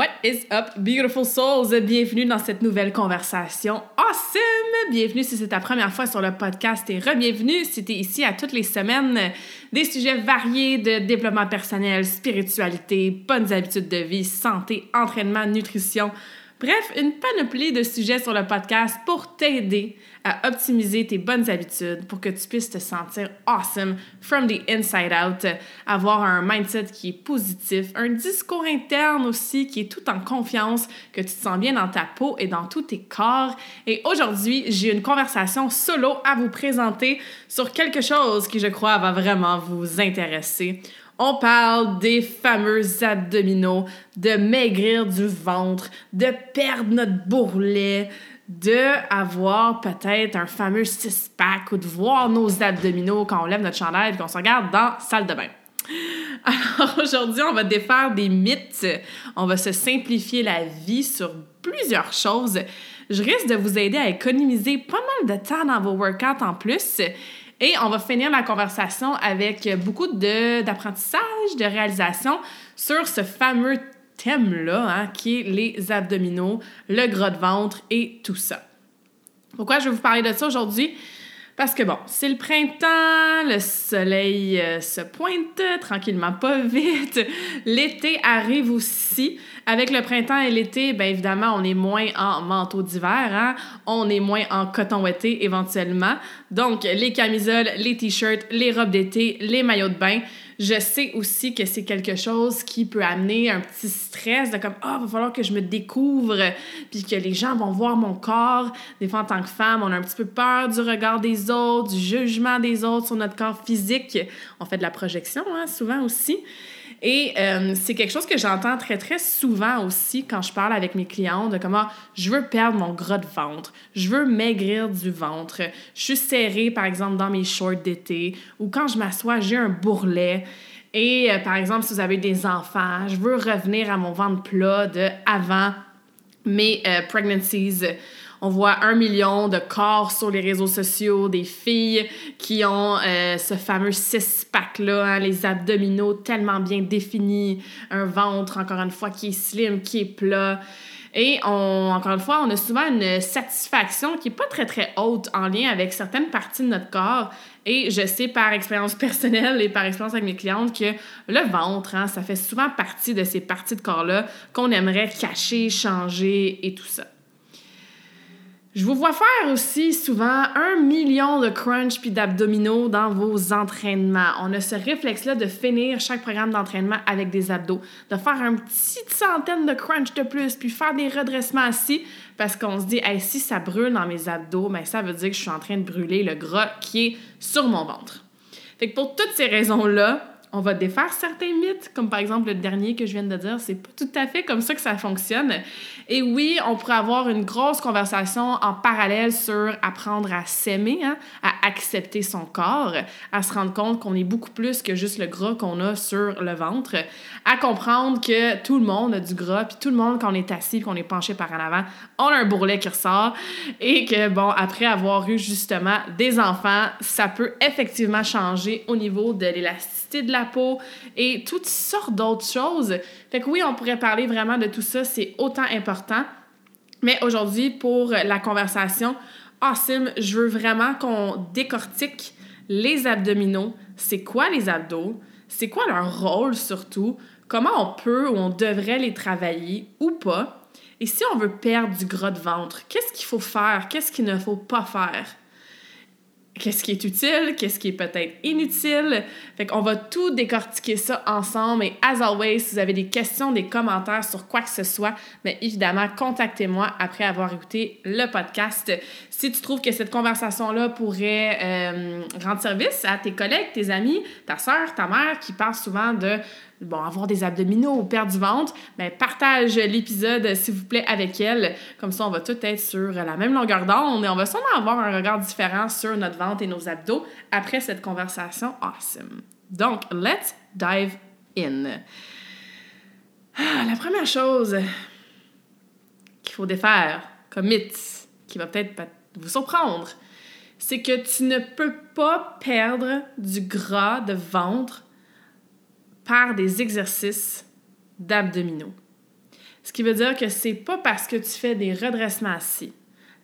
What is up, beautiful souls? Bienvenue dans cette nouvelle conversation awesome! Bienvenue si c'est ta première fois sur le podcast et re-bienvenue si tu es ici à toutes les semaines. Des sujets variés de développement personnel, spiritualité, bonnes habitudes de vie, santé, entraînement, nutrition. Bref, une panoplie de sujets sur le podcast pour t'aider à optimiser tes bonnes habitudes pour que tu puisses te sentir awesome from the inside out, avoir un mindset qui est positif, un discours interne aussi qui est tout en confiance, que tu te sens bien dans ta peau et dans tous tes corps. Et aujourd'hui, j'ai une conversation solo à vous présenter sur quelque chose qui, je crois, va vraiment vous intéresser. On parle des fameux abdominaux, de maigrir du ventre, de perdre notre bourrelet, de avoir peut-être un fameux six-pack ou de voir nos abdominaux quand on lève notre chandail et qu'on se regarde dans la salle de bain. Alors aujourd'hui, on va défaire des mythes, on va se simplifier la vie sur plusieurs choses. Je risque de vous aider à économiser pas mal de temps dans vos workouts en plus et on va finir la conversation avec beaucoup d'apprentissage, de, réalisation sur ce fameux thème-là, hein, qui est les abdominaux, le gras de ventre et tout ça. Pourquoi je vais vous parler de ça aujourd'hui? Parce que bon, c'est le printemps, le soleil euh, se pointe tranquillement, pas vite. L'été arrive aussi. Avec le printemps et l'été, bien évidemment, on est moins en manteau d'hiver, hein? on est moins en coton ouaté éventuellement. Donc, les camisoles, les t-shirts, les robes d'été, les maillots de bain. Je sais aussi que c'est quelque chose qui peut amener un petit stress de comme ah va falloir que je me découvre puis que les gens vont voir mon corps. Des fois en tant que femme, on a un petit peu peur du regard des autres, du jugement des autres sur notre corps physique. On fait de la projection hein, souvent aussi. Et euh, c'est quelque chose que j'entends très, très souvent aussi quand je parle avec mes clients de comment je veux perdre mon gras de ventre, je veux maigrir du ventre, je suis serrée, par exemple, dans mes shorts d'été, ou quand je m'assois, j'ai un bourrelet. Et euh, par exemple, si vous avez des enfants, je veux revenir à mon ventre plat de avant mes euh, pregnancies on voit un million de corps sur les réseaux sociaux, des filles qui ont euh, ce fameux six-pack-là, hein, les abdominaux tellement bien définis, un ventre, encore une fois, qui est slim, qui est plat. Et on, encore une fois, on a souvent une satisfaction qui n'est pas très, très haute en lien avec certaines parties de notre corps. Et je sais par expérience personnelle et par expérience avec mes clientes que le ventre, hein, ça fait souvent partie de ces parties de corps-là qu'on aimerait cacher, changer et tout ça. Je vous vois faire aussi souvent un million de crunch puis d'abdominaux dans vos entraînements. On a ce réflexe-là de finir chaque programme d'entraînement avec des abdos, de faire une petite centaine de crunch de plus, puis faire des redressements assis parce qu'on se dit, si ça brûle dans mes abdos, ben, ça veut dire que je suis en train de brûler le gras qui est sur mon ventre. Fait que pour toutes ces raisons-là, on va défaire certains mythes, comme par exemple le dernier que je viens de dire, c'est pas tout à fait comme ça que ça fonctionne. Et oui, on pourrait avoir une grosse conversation en parallèle sur apprendre à s'aimer, hein, à accepter son corps, à se rendre compte qu'on est beaucoup plus que juste le gras qu'on a sur le ventre, à comprendre que tout le monde a du gras, puis tout le monde, quand on est assis, qu'on est penché par en avant, on a un bourrelet qui ressort, et que, bon, après avoir eu justement des enfants, ça peut effectivement changer au niveau de l'élasticité de la peau et toutes sortes d'autres choses. Fait que oui, on pourrait parler vraiment de tout ça, c'est autant important. Mais aujourd'hui, pour la conversation, awesome, je veux vraiment qu'on décortique les abdominaux. C'est quoi les abdos? C'est quoi leur rôle surtout? Comment on peut ou on devrait les travailler ou pas? Et si on veut perdre du gras de ventre, qu'est-ce qu'il faut faire? Qu'est-ce qu'il ne faut pas faire? Qu'est-ce qui est utile, qu'est-ce qui est peut-être inutile. Fait qu'on va tout décortiquer ça ensemble. Et as always, si vous avez des questions, des commentaires sur quoi que ce soit, bien évidemment, contactez-moi après avoir écouté le podcast. Si tu trouves que cette conversation-là pourrait euh, rendre service à tes collègues, tes amis, ta soeur, ta mère qui parlent souvent de bon, avoir des abdominaux ou perdre du ventre, ben, partage l'épisode, s'il vous plaît, avec elle. Comme ça, on va tout être sur la même longueur d'onde et on va sûrement avoir un regard différent sur notre ventre et nos abdos après cette conversation awesome. Donc, let's dive in. Ah, la première chose qu'il faut défaire comme mythe, qui va peut-être vous surprendre, c'est que tu ne peux pas perdre du gras de ventre par des exercices d'abdominaux. Ce qui veut dire que c'est pas parce que tu fais des redressements assis,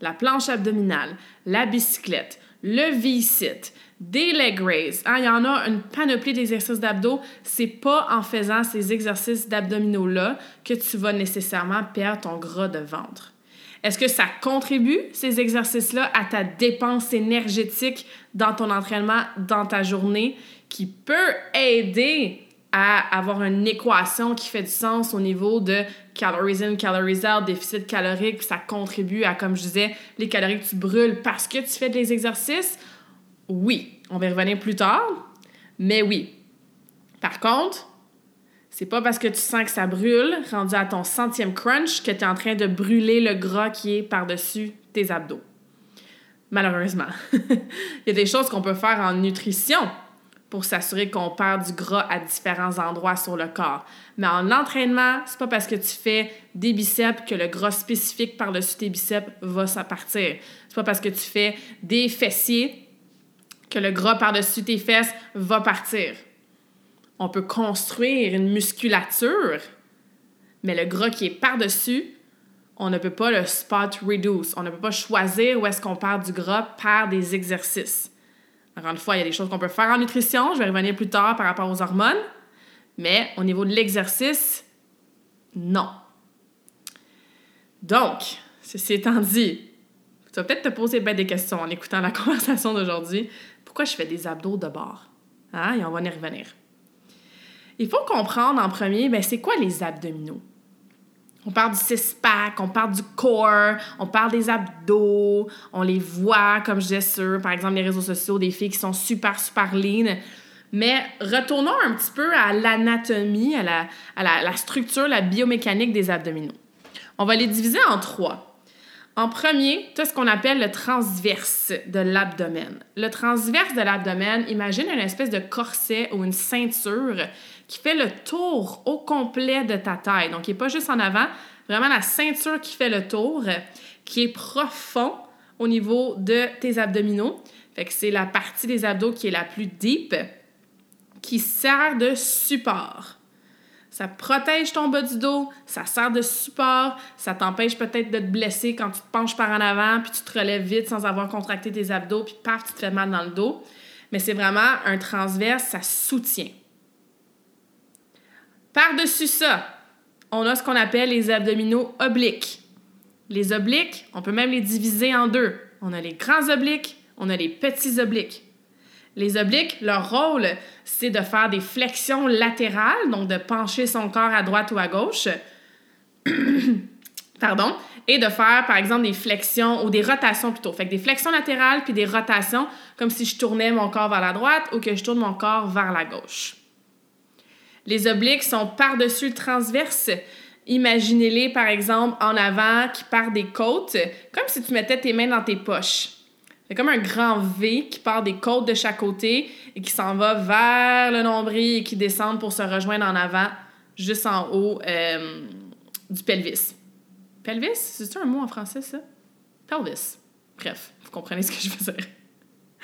la planche abdominale, la bicyclette, le V-sit, des leg raises, hein, il y en a une panoplie d'exercices d'abdos, c'est pas en faisant ces exercices d'abdominaux-là que tu vas nécessairement perdre ton gras de ventre. Est-ce que ça contribue, ces exercices-là, à ta dépense énergétique dans ton entraînement, dans ta journée, qui peut aider à avoir une équation qui fait du sens au niveau de calories in, calories out, déficit calorique, ça contribue à, comme je disais, les calories que tu brûles parce que tu fais des exercices? Oui, on va y revenir plus tard, mais oui. Par contre, c'est pas parce que tu sens que ça brûle, rendu à ton centième crunch, que tu es en train de brûler le gras qui est par-dessus tes abdos. Malheureusement. Il y a des choses qu'on peut faire en nutrition pour s'assurer qu'on perd du gras à différents endroits sur le corps. Mais en entraînement, c'est pas parce que tu fais des biceps que le gras spécifique par-dessus tes biceps va s'en partir. C'est pas parce que tu fais des fessiers que le gras par-dessus tes fesses va partir. On peut construire une musculature, mais le gras qui est par-dessus, on ne peut pas le spot reduce. On ne peut pas choisir où est-ce qu'on perd du gras par des exercices. Encore une fois, il y a des choses qu'on peut faire en nutrition. Je vais revenir plus tard par rapport aux hormones. Mais au niveau de l'exercice, non. Donc, ceci étant dit, tu vas peut-être te poser des questions en écoutant la conversation d'aujourd'hui. Pourquoi je fais des abdos de bord? Hein? Et on va y revenir. Il faut comprendre en premier, ben, c'est quoi les abdominaux? On parle du six-pack, on parle du core, on parle des abdos, on les voit, comme je disais sur, par exemple, les réseaux sociaux, des filles qui sont super, super lean. Mais retournons un petit peu à l'anatomie, à, la, à la, structure, la biomécanique des abdominaux. On va les diviser en trois. En premier, tu as ce qu'on appelle le transverse de l'abdomen. Le transverse de l'abdomen, imagine une espèce de corset ou une ceinture qui fait le tour au complet de ta taille. Donc, il n'est pas juste en avant, vraiment la ceinture qui fait le tour, qui est profond au niveau de tes abdominaux. Fait que c'est la partie des abdos qui est la plus deep, qui sert de support. Ça protège ton bas du dos, ça sert de support, ça t'empêche peut-être de te blesser quand tu te penches par en avant, puis tu te relèves vite sans avoir contracté tes abdos, puis paf, tu te fais mal dans le dos. Mais c'est vraiment un transverse, ça soutient. Par-dessus ça, on a ce qu'on appelle les abdominaux obliques. Les obliques, on peut même les diviser en deux. On a les grands obliques, on a les petits obliques. Les obliques, leur rôle, c'est de faire des flexions latérales, donc de pencher son corps à droite ou à gauche. Pardon. Et de faire, par exemple, des flexions ou des rotations plutôt. Fait que des flexions latérales puis des rotations, comme si je tournais mon corps vers la droite ou que je tourne mon corps vers la gauche. Les obliques sont par-dessus le transverse. Imaginez-les, par exemple, en avant qui part des côtes, comme si tu mettais tes mains dans tes poches. C'est comme un grand V qui part des côtes de chaque côté et qui s'en va vers le nombril et qui descend pour se rejoindre en avant, juste en haut euh, du pelvis. Pelvis, c'est un mot en français, ça? Pelvis. Bref, vous comprenez ce que je veux dire.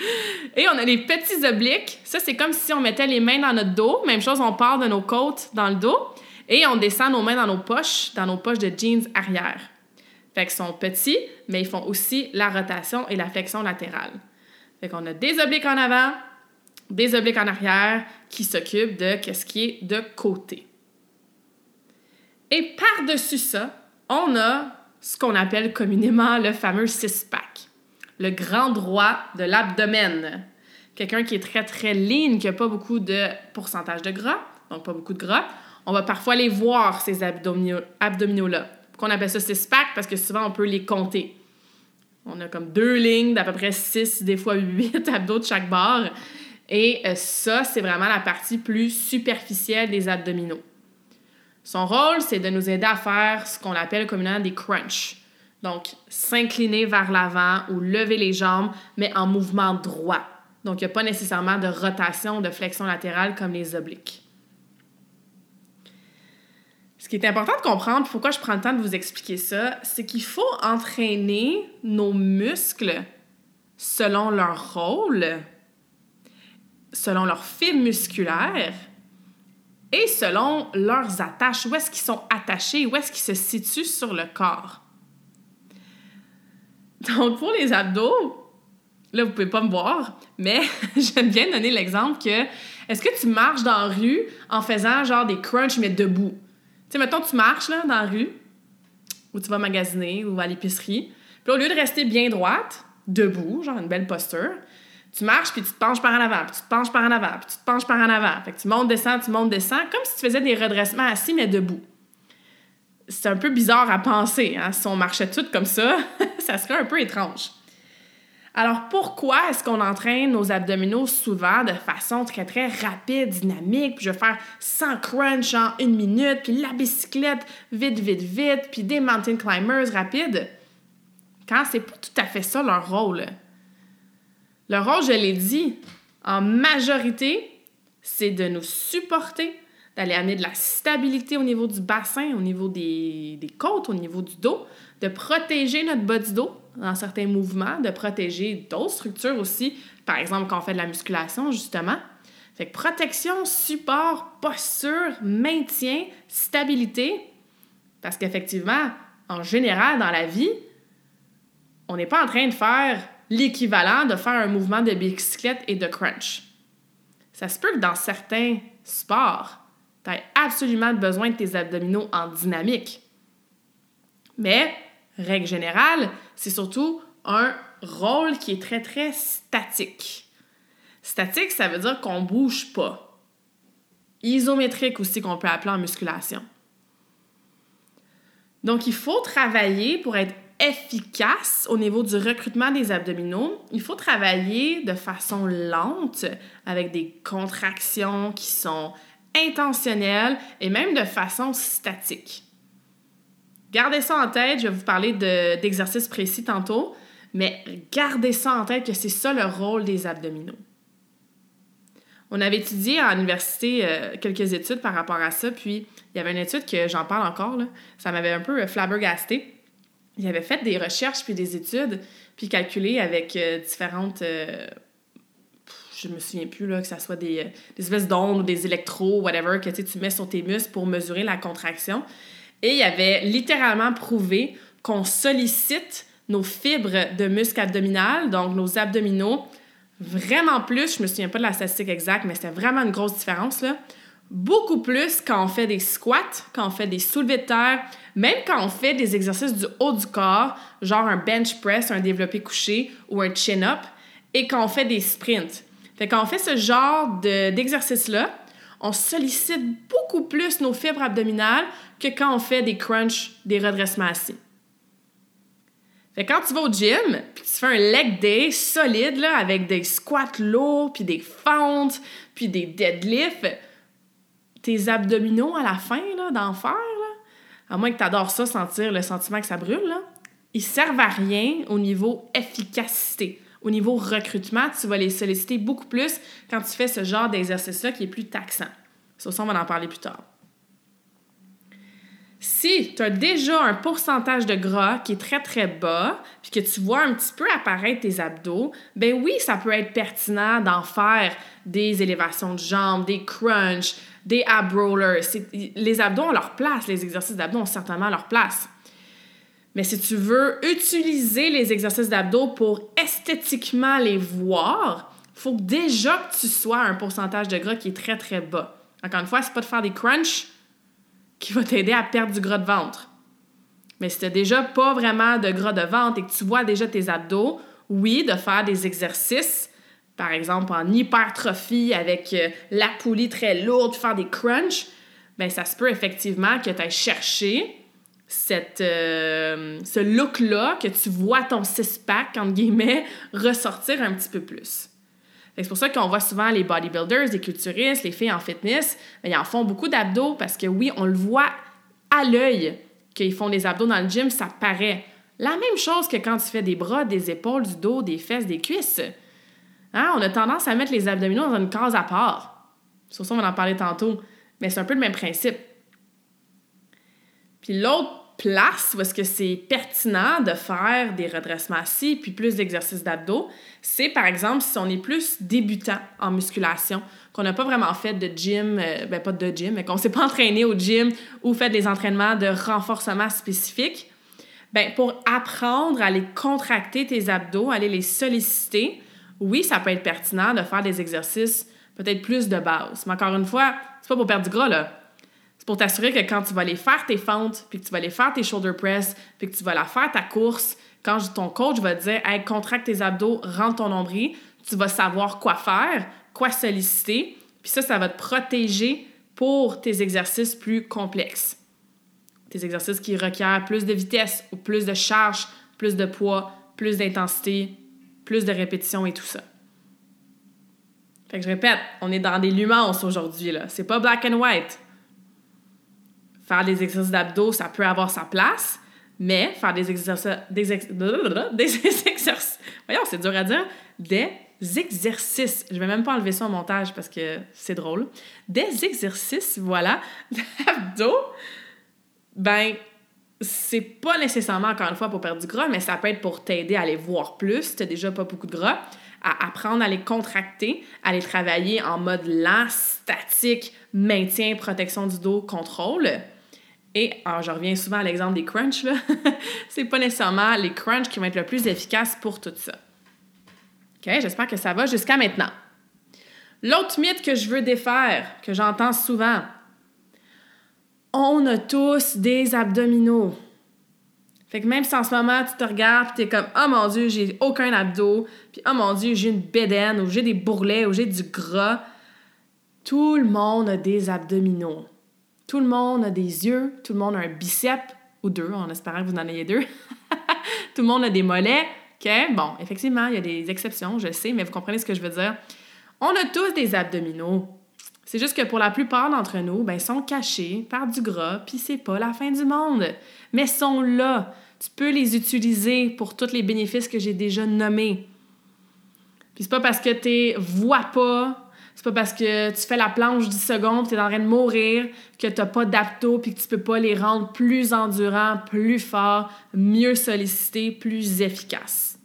Et on a les petits obliques. Ça, c'est comme si on mettait les mains dans notre dos. Même chose, on part de nos côtes dans le dos et on descend nos mains dans nos poches, dans nos poches de jeans arrière. Fait qu'ils sont petits, mais ils font aussi la rotation et la flexion latérale. Fait qu'on a des obliques en avant, des obliques en arrière qui s'occupent de ce qui est de côté. Et par-dessus ça, on a ce qu'on appelle communément le fameux six-pack. Le grand droit de l'abdomen. Quelqu'un qui est très, très lean, qui n'a pas beaucoup de pourcentage de gras, donc pas beaucoup de gras, on va parfois les voir, ces abdominaux-là. Abdominaux Pourquoi on appelle ça six-pack? Parce que souvent, on peut les compter. On a comme deux lignes d'à peu près six, des fois huit abdos de chaque barre. Et euh, ça, c'est vraiment la partie plus superficielle des abdominaux. Son rôle, c'est de nous aider à faire ce qu'on appelle communément des crunchs. Donc, s'incliner vers l'avant ou lever les jambes, mais en mouvement droit. Donc, il n'y a pas nécessairement de rotation, de flexion latérale comme les obliques. Ce qui est important de comprendre, pourquoi je prends le temps de vous expliquer ça, c'est qu'il faut entraîner nos muscles selon leur rôle, selon leur fibres musculaires et selon leurs attaches, où est-ce qu'ils sont attachés, où est-ce qu'ils se situent sur le corps. Donc, pour les abdos, là, vous pouvez pas me voir, mais j'aime bien donner l'exemple que est-ce que tu marches dans la rue en faisant genre des crunchs mais debout? Tu sais, mettons, tu marches là, dans la rue, ou tu vas magasiner ou à l'épicerie, puis au lieu de rester bien droite, debout, genre une belle posture, tu marches puis tu te penches par en avant, puis tu te penches par en avant, puis tu te penches par en avant. Fait que tu montes, descends, tu montes, descends, comme si tu faisais des redressements assis mais debout. C'est un peu bizarre à penser, hein? Si on marchait toutes comme ça, ça serait un peu étrange. Alors pourquoi est-ce qu'on entraîne nos abdominaux souvent de façon très très rapide, dynamique, puis je vais faire 100 crunch en une minute, puis la bicyclette vite vite vite, puis des mountain climbers rapides, quand c'est pas tout à fait ça leur rôle. Leur rôle, je l'ai dit, en majorité, c'est de nous supporter, d'aller amener de la stabilité au niveau du bassin, au niveau des, des côtes, au niveau du dos, de protéger notre bas du dos dans certains mouvements, de protéger d'autres structures aussi, par exemple quand on fait de la musculation, justement. Fait que protection, support, posture, maintien, stabilité, parce qu'effectivement, en général, dans la vie, on n'est pas en train de faire l'équivalent de faire un mouvement de bicyclette et de crunch. Ça se peut que dans certains sports, tu aies absolument besoin de tes abdominaux en dynamique. Mais règle générale, c'est surtout un rôle qui est très, très statique. Statique, ça veut dire qu'on bouge pas. Isométrique aussi, qu'on peut appeler en musculation. Donc, il faut travailler pour être efficace au niveau du recrutement des abdominaux. Il faut travailler de façon lente, avec des contractions qui sont intentionnelles et même de façon statique. Gardez ça en tête, je vais vous parler d'exercices précis tantôt, mais gardez ça en tête que c'est ça le rôle des abdominaux. On avait étudié à l'université euh, quelques études par rapport à ça, puis il y avait une étude que j'en parle encore, ça m'avait un peu euh, flabbergasté. Il avait fait des recherches puis des études, puis calculé avec euh, différentes. Je me souviens plus, là, que ce soit des, des espèces d'ondes ou des électros, whatever, que tu mets sur tes muscles pour mesurer la contraction. Et il avait littéralement prouvé qu'on sollicite nos fibres de muscles abdominales, donc nos abdominaux, vraiment plus, je me souviens pas de la statistique exacte, mais c'était vraiment une grosse différence là. Beaucoup plus quand on fait des squats, quand on fait des soulevés de terre, même quand on fait des exercices du haut du corps, genre un bench press, un développé couché ou un chin-up, et quand on fait des sprints. Fait quand on fait ce genre d'exercice-là, on sollicite beaucoup plus nos fibres abdominales que quand on fait des crunchs, des redressements assis. Fait quand tu vas au gym, puis tu fais un leg day solide, là, avec des squats lourds, puis des fentes, puis des deadlifts, tes abdominaux à la fin, d'en faire, là, à moins que tu adores ça, sentir le sentiment que ça brûle, là, ils servent à rien au niveau efficacité. Au niveau recrutement, tu vas les solliciter beaucoup plus quand tu fais ce genre d'exercice-là qui est plus taxant. Ça, on va en parler plus tard. Si tu as déjà un pourcentage de gras qui est très très bas, puis que tu vois un petit peu apparaître tes abdos, ben oui, ça peut être pertinent d'en faire des élévations de jambes, des crunchs, des ab rollers. Les abdos ont leur place, les exercices d'abdos ont certainement leur place. Mais si tu veux utiliser les exercices d'abdos pour esthétiquement les voir, faut déjà que tu sois à un pourcentage de gras qui est très très bas. Encore une fois, c'est pas de faire des crunchs qui va t'aider à perdre du gras de ventre. Mais si tu déjà pas vraiment de gras de ventre et que tu vois déjà tes abdos, oui, de faire des exercices, par exemple en hypertrophie avec euh, la poulie très lourde, faire des crunchs, ben ça se peut effectivement que tu ailles chercher cette, euh, ce look-là, que tu vois ton six-pack, entre guillemets, ressortir un petit peu plus. C'est pour ça qu'on voit souvent les bodybuilders, les culturistes, les filles en fitness, ben, ils en font beaucoup d'abdos parce que oui, on le voit à l'œil qu'ils font des abdos dans le gym, ça paraît. La même chose que quand tu fais des bras, des épaules, du dos, des fesses, des cuisses. Hein? On a tendance à mettre les abdominaux dans une case à part. Sur ça, on va en parler tantôt. Mais c'est un peu le même principe. Puis l'autre place où que c'est pertinent de faire des redressements assis puis plus d'exercices d'abdos, c'est par exemple si on est plus débutant en musculation, qu'on n'a pas vraiment fait de gym, euh, ben pas de gym, mais qu'on s'est pas entraîné au gym ou fait des entraînements de renforcement spécifiques, ben pour apprendre à les contracter tes abdos, aller les solliciter, oui, ça peut être pertinent de faire des exercices peut-être plus de base. Mais encore une fois, c'est pas pour perdre du gras là. C'est pour t'assurer que quand tu vas aller faire tes fentes, puis que tu vas aller faire tes shoulder press, puis que tu vas la faire ta course, quand ton coach va te dire Hey, contracte tes abdos, rentre ton nombril, tu vas savoir quoi faire, quoi solliciter, puis ça, ça va te protéger pour tes exercices plus complexes. Tes exercices qui requièrent plus de vitesse ou plus de charge, plus de poids, plus d'intensité, plus de répétition et tout ça. Fait que je répète, on est dans des nuances aujourd'hui, là. C'est pas black and white. Faire des exercices d'abdos, ça peut avoir sa place, mais faire des exercices. Des, exercices. Voyons, c'est dur à dire. Des exercices. Je vais même pas enlever ça au montage parce que c'est drôle. Des exercices, voilà, d'abdos. Ben, c'est pas nécessairement, encore une fois, pour perdre du gras, mais ça peut être pour t'aider à les voir plus si t'as déjà pas beaucoup de gras, à apprendre à les contracter, à les travailler en mode lent, statique, maintien, protection du dos, contrôle. Et alors, je reviens souvent à l'exemple des crunchs, là. c'est pas nécessairement les crunchs qui vont être le plus efficaces pour tout ça. OK, j'espère que ça va jusqu'à maintenant. L'autre mythe que je veux défaire, que j'entends souvent, on a tous des abdominaux. Fait que même si en ce moment tu te regardes et t'es comme oh mon dieu j'ai aucun abdos puis oh mon dieu j'ai une bédaine ou j'ai des bourrelets ou j'ai du gras tout le monde a des abdominaux tout le monde a des yeux tout le monde a un bicep ou deux en espérant que vous en ayez deux tout le monde a des mollets ok bon effectivement il y a des exceptions je sais mais vous comprenez ce que je veux dire on a tous des abdominaux c'est juste que pour la plupart d'entre nous, ben, ils sont cachés par du gras, puis c'est pas la fin du monde. Mais sont là. Tu peux les utiliser pour tous les bénéfices que j'ai déjà nommés. Puis c'est pas parce que tu vois pas, c'est pas parce que tu fais la planche 10 secondes, tu es en train de mourir, que tu pas d'apto puis que tu peux pas les rendre plus endurants, plus forts, mieux sollicités, plus efficaces.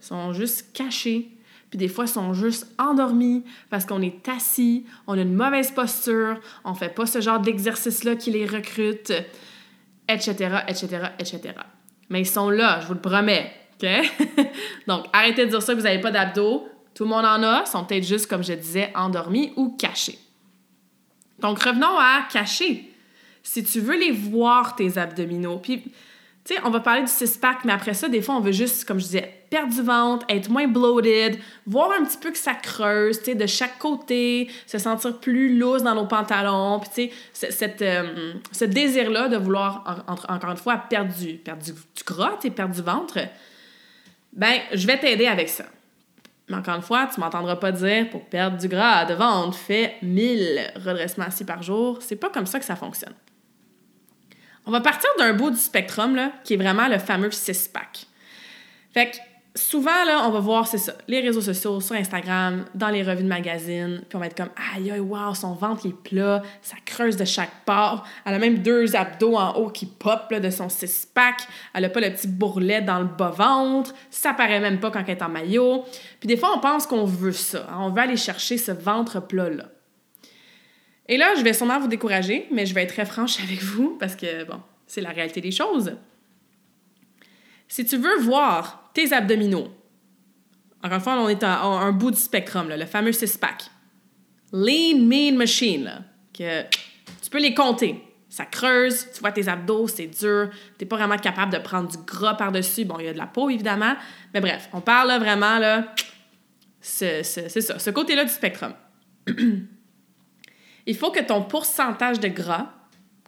Ils sont juste cachés puis des fois, ils sont juste endormis parce qu'on est assis, on a une mauvaise posture, on fait pas ce genre d'exercice-là qui les recrute, etc., etc., etc. Mais ils sont là, je vous le promets, OK? Donc, arrêtez de dire ça que vous n'avez pas d'abdos. Tout le monde en a, sont peut-être juste, comme je disais, endormis ou cachés. Donc, revenons à cacher. Si tu veux les voir, tes abdominaux, puis tu sais, on va parler du six-pack, mais après ça, des fois, on veut juste, comme je disais, perdre du ventre, être moins bloated, voir un petit peu que ça creuse, tu sais, de chaque côté, se sentir plus loose dans nos pantalons, puis tu sais, cette, euh, ce désir-là de vouloir, encore une fois, perdre du, perdre du, gras, perdre du ventre, ben, je vais t'aider avec ça. Mais encore une fois, tu m'entendras pas dire pour perdre du gras de ventre, fais 1000 redressements assis par jour. C'est pas comme ça que ça fonctionne. On va partir d'un bout du spectrum, là, qui est vraiment le fameux six-pack. Fait que souvent, là, on va voir, c'est ça, les réseaux sociaux, sur Instagram, dans les revues de magazines, puis on va être comme Aïe, aïe, wow, son ventre est plat, ça creuse de chaque part. Elle a même deux abdos en haut qui pop de son six-pack. Elle a pas le petit bourrelet dans le bas-ventre. Ça paraît même pas quand elle est en maillot. Puis des fois, on pense qu'on veut ça. On veut aller chercher ce ventre plat-là. Et là, je vais sûrement vous décourager, mais je vais être très franche avec vous parce que, bon, c'est la réalité des choses. Si tu veux voir tes abdominaux, encore une fois, on est à, un bout du spectrum, le fameux six-pack. Lean Mean Machine, que tu peux les compter. Ça creuse, tu vois tes abdos, c'est dur, t'es pas vraiment capable de prendre du gras par-dessus. Bon, il y a de la peau, évidemment. Mais bref, on parle vraiment, là, c'est ça, ce côté-là du spectrum. il faut que ton pourcentage de gras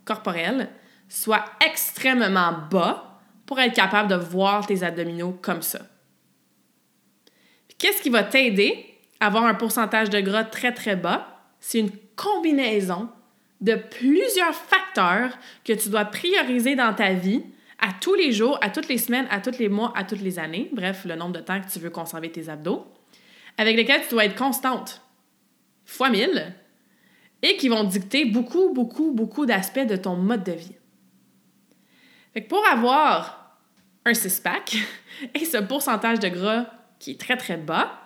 corporel soit extrêmement bas pour être capable de voir tes abdominaux comme ça. Qu'est-ce qui va t'aider à avoir un pourcentage de gras très très bas? C'est une combinaison de plusieurs facteurs que tu dois prioriser dans ta vie à tous les jours, à toutes les semaines, à tous les mois, à toutes les années, bref, le nombre de temps que tu veux conserver tes abdos, avec lesquels tu dois être constante, fois mille, et qui vont dicter beaucoup, beaucoup, beaucoup d'aspects de ton mode de vie. Fait que pour avoir un six-pack et ce pourcentage de gras qui est très, très bas,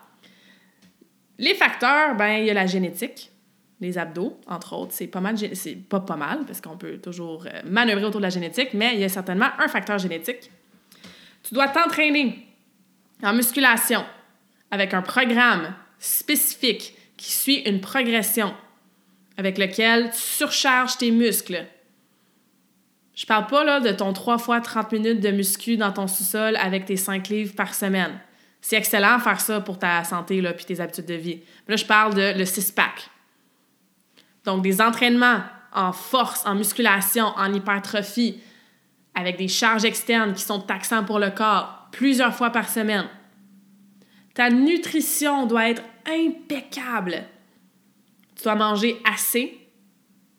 les facteurs, ben, il y a la génétique, les abdos, entre autres. C'est pas mal, c'est pas pas mal, parce qu'on peut toujours euh, manœuvrer autour de la génétique, mais il y a certainement un facteur génétique. Tu dois t'entraîner en musculation avec un programme spécifique qui suit une progression avec lequel tu surcharges tes muscles. Je parle pas là, de ton 3 fois 30 minutes de muscu dans ton sous-sol avec tes 5 livres par semaine. C'est excellent de faire ça pour ta santé et tes habitudes de vie. Mais là, je parle de le six-pack. Donc, des entraînements en force, en musculation, en hypertrophie, avec des charges externes qui sont taxantes pour le corps, plusieurs fois par semaine. Ta nutrition doit être impeccable. Tu dois manger assez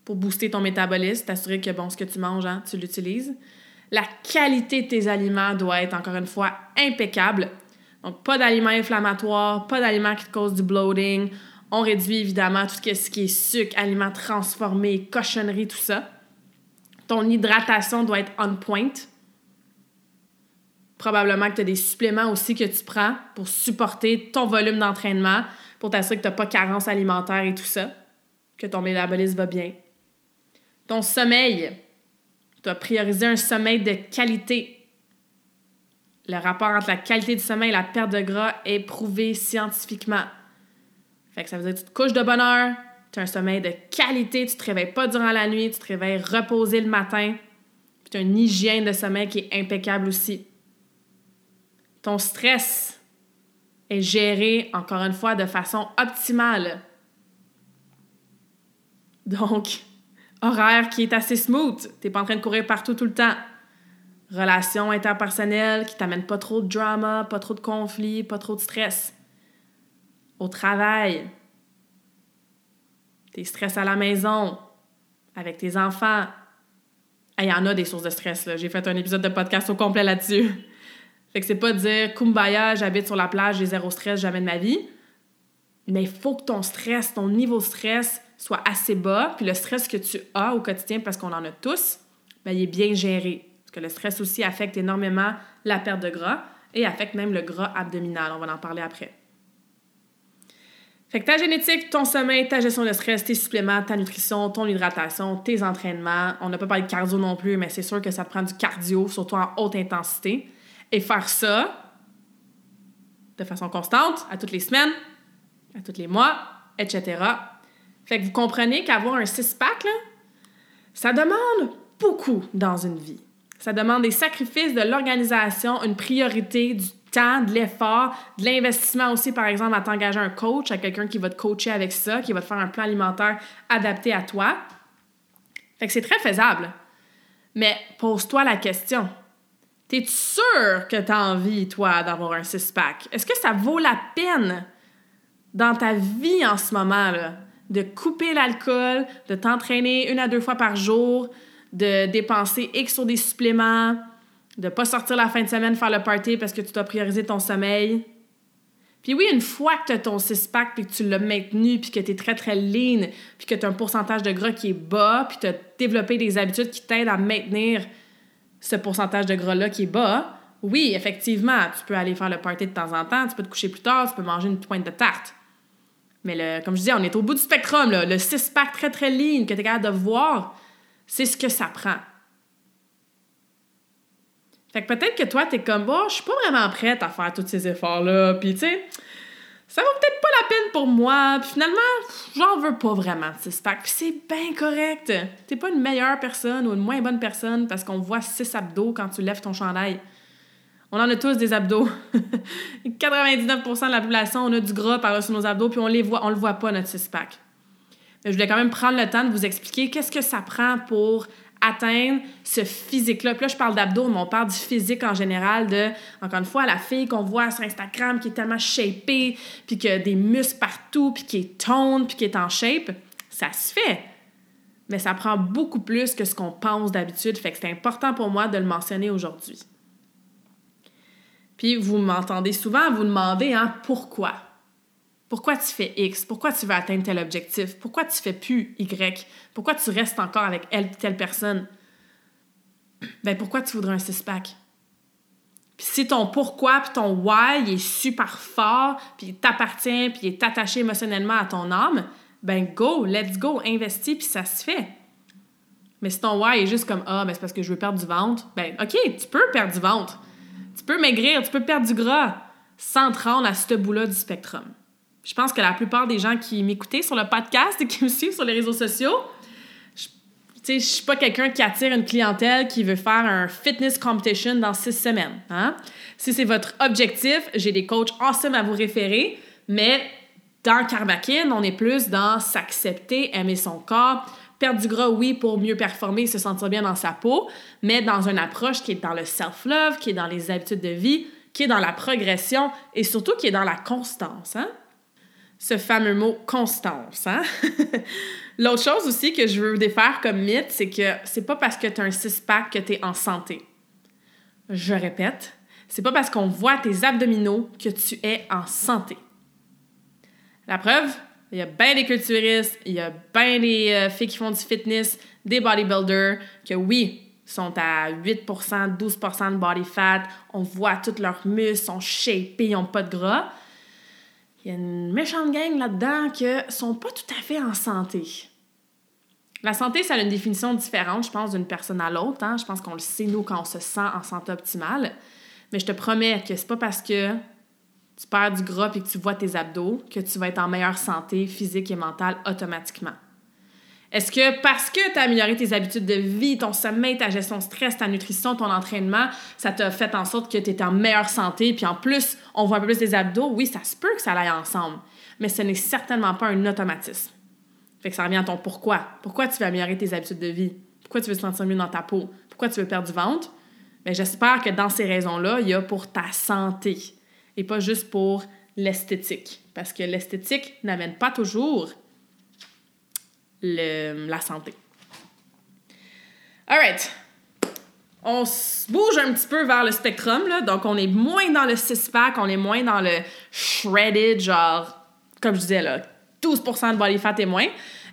pour booster ton métabolisme, t'assurer que bon, ce que tu manges, hein, tu l'utilises. La qualité de tes aliments doit être encore une fois impeccable. Donc, pas d'aliments inflammatoires, pas d'aliments qui te causent du bloating, on réduit évidemment tout ce qui est sucre, aliments transformés, cochonneries, tout ça. Ton hydratation doit être on point. Probablement que tu as des suppléments aussi que tu prends pour supporter ton volume d'entraînement, pour t'assurer que tu n'as pas carence alimentaire et tout ça, que ton métabolisme va bien. Ton sommeil, tu dois prioriser un sommeil de qualité. Le rapport entre la qualité du sommeil et la perte de gras est prouvé scientifiquement. Fait que ça veut dire que tu te couches de bonne heure, tu as un sommeil de qualité, tu te réveilles pas durant la nuit, tu te réveilles reposé le matin, puis tu as une hygiène de sommeil qui est impeccable aussi. Ton stress est géré, encore une fois, de façon optimale. Donc, horaire qui est assez smooth. Tu pas en train de courir partout tout le temps. Relation interpersonnelle qui t'amène pas trop de drama, pas trop de conflits, pas trop de stress au travail, tes stress à la maison, avec tes enfants. Il y en a des sources de stress. J'ai fait un épisode de podcast au complet là-dessus. Fait que c'est pas dire Kumbaya, j'habite sur la plage, j'ai zéro stress jamais de ma vie. Mais il faut que ton stress, ton niveau de stress soit assez bas. Puis le stress que tu as au quotidien, parce qu'on en a tous, ben, il est bien géré. Parce que le stress aussi affecte énormément la perte de gras et affecte même le gras abdominal. On va en parler après. Fait que ta génétique, ton sommeil, ta gestion de stress, tes suppléments, ta nutrition, ton hydratation, tes entraînements. On n'a pas parlé de cardio non plus, mais c'est sûr que ça prend du cardio, surtout en haute intensité. Et faire ça de façon constante, à toutes les semaines, à tous les mois, etc. Fait que vous comprenez qu'avoir un six-pack, ça demande beaucoup dans une vie. Ça demande des sacrifices, de l'organisation, une priorité, du temps, de l'effort, de l'investissement aussi, par exemple, à t'engager un coach, à quelqu'un qui va te coacher avec ça, qui va te faire un plan alimentaire adapté à toi. Fait que c'est très faisable. Mais pose-toi la question. T'es sûr que tu as envie, toi, d'avoir un six-pack? Est-ce que ça vaut la peine dans ta vie en ce moment, là, de couper l'alcool, de t'entraîner une à deux fois par jour, de dépenser X sur des suppléments, de pas sortir la fin de semaine faire le party parce que tu dois prioriser ton sommeil. Puis oui, une fois que tu as ton six-pack, que tu l'as maintenu, puis que tu es très, très lean, puis que tu as un pourcentage de gras qui est bas, puis tu as développé des habitudes qui t'aident à maintenir ce pourcentage de gras-là qui est bas, oui, effectivement, tu peux aller faire le party de temps en temps, tu peux te coucher plus tard, tu peux manger une pointe de tarte. Mais le, comme je dis, on est au bout du spectrum, là. le six-pack très, très lean que tu es capable de voir, c'est ce que ça prend. Fait que peut-être que toi, t'es comme, bon, je suis pas vraiment prête à faire tous ces efforts-là. Puis, tu sais, ça vaut peut-être pas la peine pour moi. Puis finalement, j'en veux pas vraiment de six-pack. Puis c'est bien correct. T'es pas une meilleure personne ou une moins bonne personne parce qu'on voit six abdos quand tu lèves ton chandail. On en a tous des abdos. 99% de la population, on a du gras par-dessus nos abdos, puis on les voit, on le voit pas, notre six-pack. Mais je voulais quand même prendre le temps de vous expliquer qu'est-ce que ça prend pour atteindre ce physique-là. Puis là, je parle d'abdos, mais on parle du physique en général, de, encore une fois, la fille qu'on voit sur Instagram qui est tellement shapée, puis qui a des muscles partout, puis qui est toned, puis qui est en shape. Ça se fait. Mais ça prend beaucoup plus que ce qu'on pense d'habitude. Fait que c'est important pour moi de le mentionner aujourd'hui. Puis vous m'entendez souvent vous demander hein, pourquoi? Pourquoi tu fais X? Pourquoi tu veux atteindre tel objectif? Pourquoi tu fais plus Y? Pourquoi tu restes encore avec elle telle personne? Ben pourquoi tu voudrais un six-pack? Puis si ton pourquoi puis ton why est super fort, puis il t'appartient, puis il est attaché émotionnellement à ton âme, ben go, let's go, investis, puis ça se fait. Mais si ton why est juste comme Ah, ben c'est parce que je veux perdre du ventre, ben OK, tu peux perdre du ventre. Tu peux maigrir, tu peux perdre du gras sans te rendre à ce bout-là du spectrum. Je pense que la plupart des gens qui m'écoutaient sur le podcast et qui me suivent sur les réseaux sociaux, je, je suis pas quelqu'un qui attire une clientèle qui veut faire un fitness competition dans six semaines. Hein? Si c'est votre objectif, j'ai des coachs awesome à vous référer, mais dans Carbakin, on est plus dans s'accepter, aimer son corps, perdre du gras, oui, pour mieux performer, se sentir bien dans sa peau, mais dans une approche qui est dans le self-love, qui est dans les habitudes de vie, qui est dans la progression et surtout qui est dans la constance. Hein? Ce fameux mot constance. Hein? L'autre chose aussi que je veux défaire comme mythe, c'est que c'est pas parce que tu as un six-pack que tu es en santé. Je répète, c'est pas parce qu'on voit tes abdominaux que tu es en santé. La preuve, il y a bien des culturistes, il y a bien des euh, filles qui font du fitness, des bodybuilders, que oui, sont à 8% 12% de body fat, on voit tous leurs muscles, sont shapés, ils n'ont pas de gras. Il y a une méchante gang là-dedans qui sont pas tout à fait en santé. La santé, ça a une définition différente, je pense, d'une personne à l'autre. Hein. Je pense qu'on le sait, nous, quand on se sent en santé optimale. Mais je te promets que c'est pas parce que tu perds du gras et que tu vois tes abdos, que tu vas être en meilleure santé physique et mentale automatiquement. Est-ce que parce que tu as amélioré tes habitudes de vie, ton sommeil, ta gestion de stress, ta nutrition, ton entraînement, ça t'a fait en sorte que tu étais en meilleure santé, puis en plus, on voit un peu plus des abdos? Oui, ça se peut que ça aille ensemble, mais ce n'est certainement pas un automatisme. Fait que ça revient à ton pourquoi. Pourquoi tu veux améliorer tes habitudes de vie? Pourquoi tu veux te sentir mieux dans ta peau? Pourquoi tu veux perdre du ventre? Bien, j'espère que dans ces raisons-là, il y a pour ta santé et pas juste pour l'esthétique. Parce que l'esthétique n'amène pas toujours le, la santé. Alright. On se bouge un petit peu vers le spectrum. Donc, on est moins dans le six-pack, on est moins dans le shredded, genre, comme je disais, là, 12% de body fat et moins.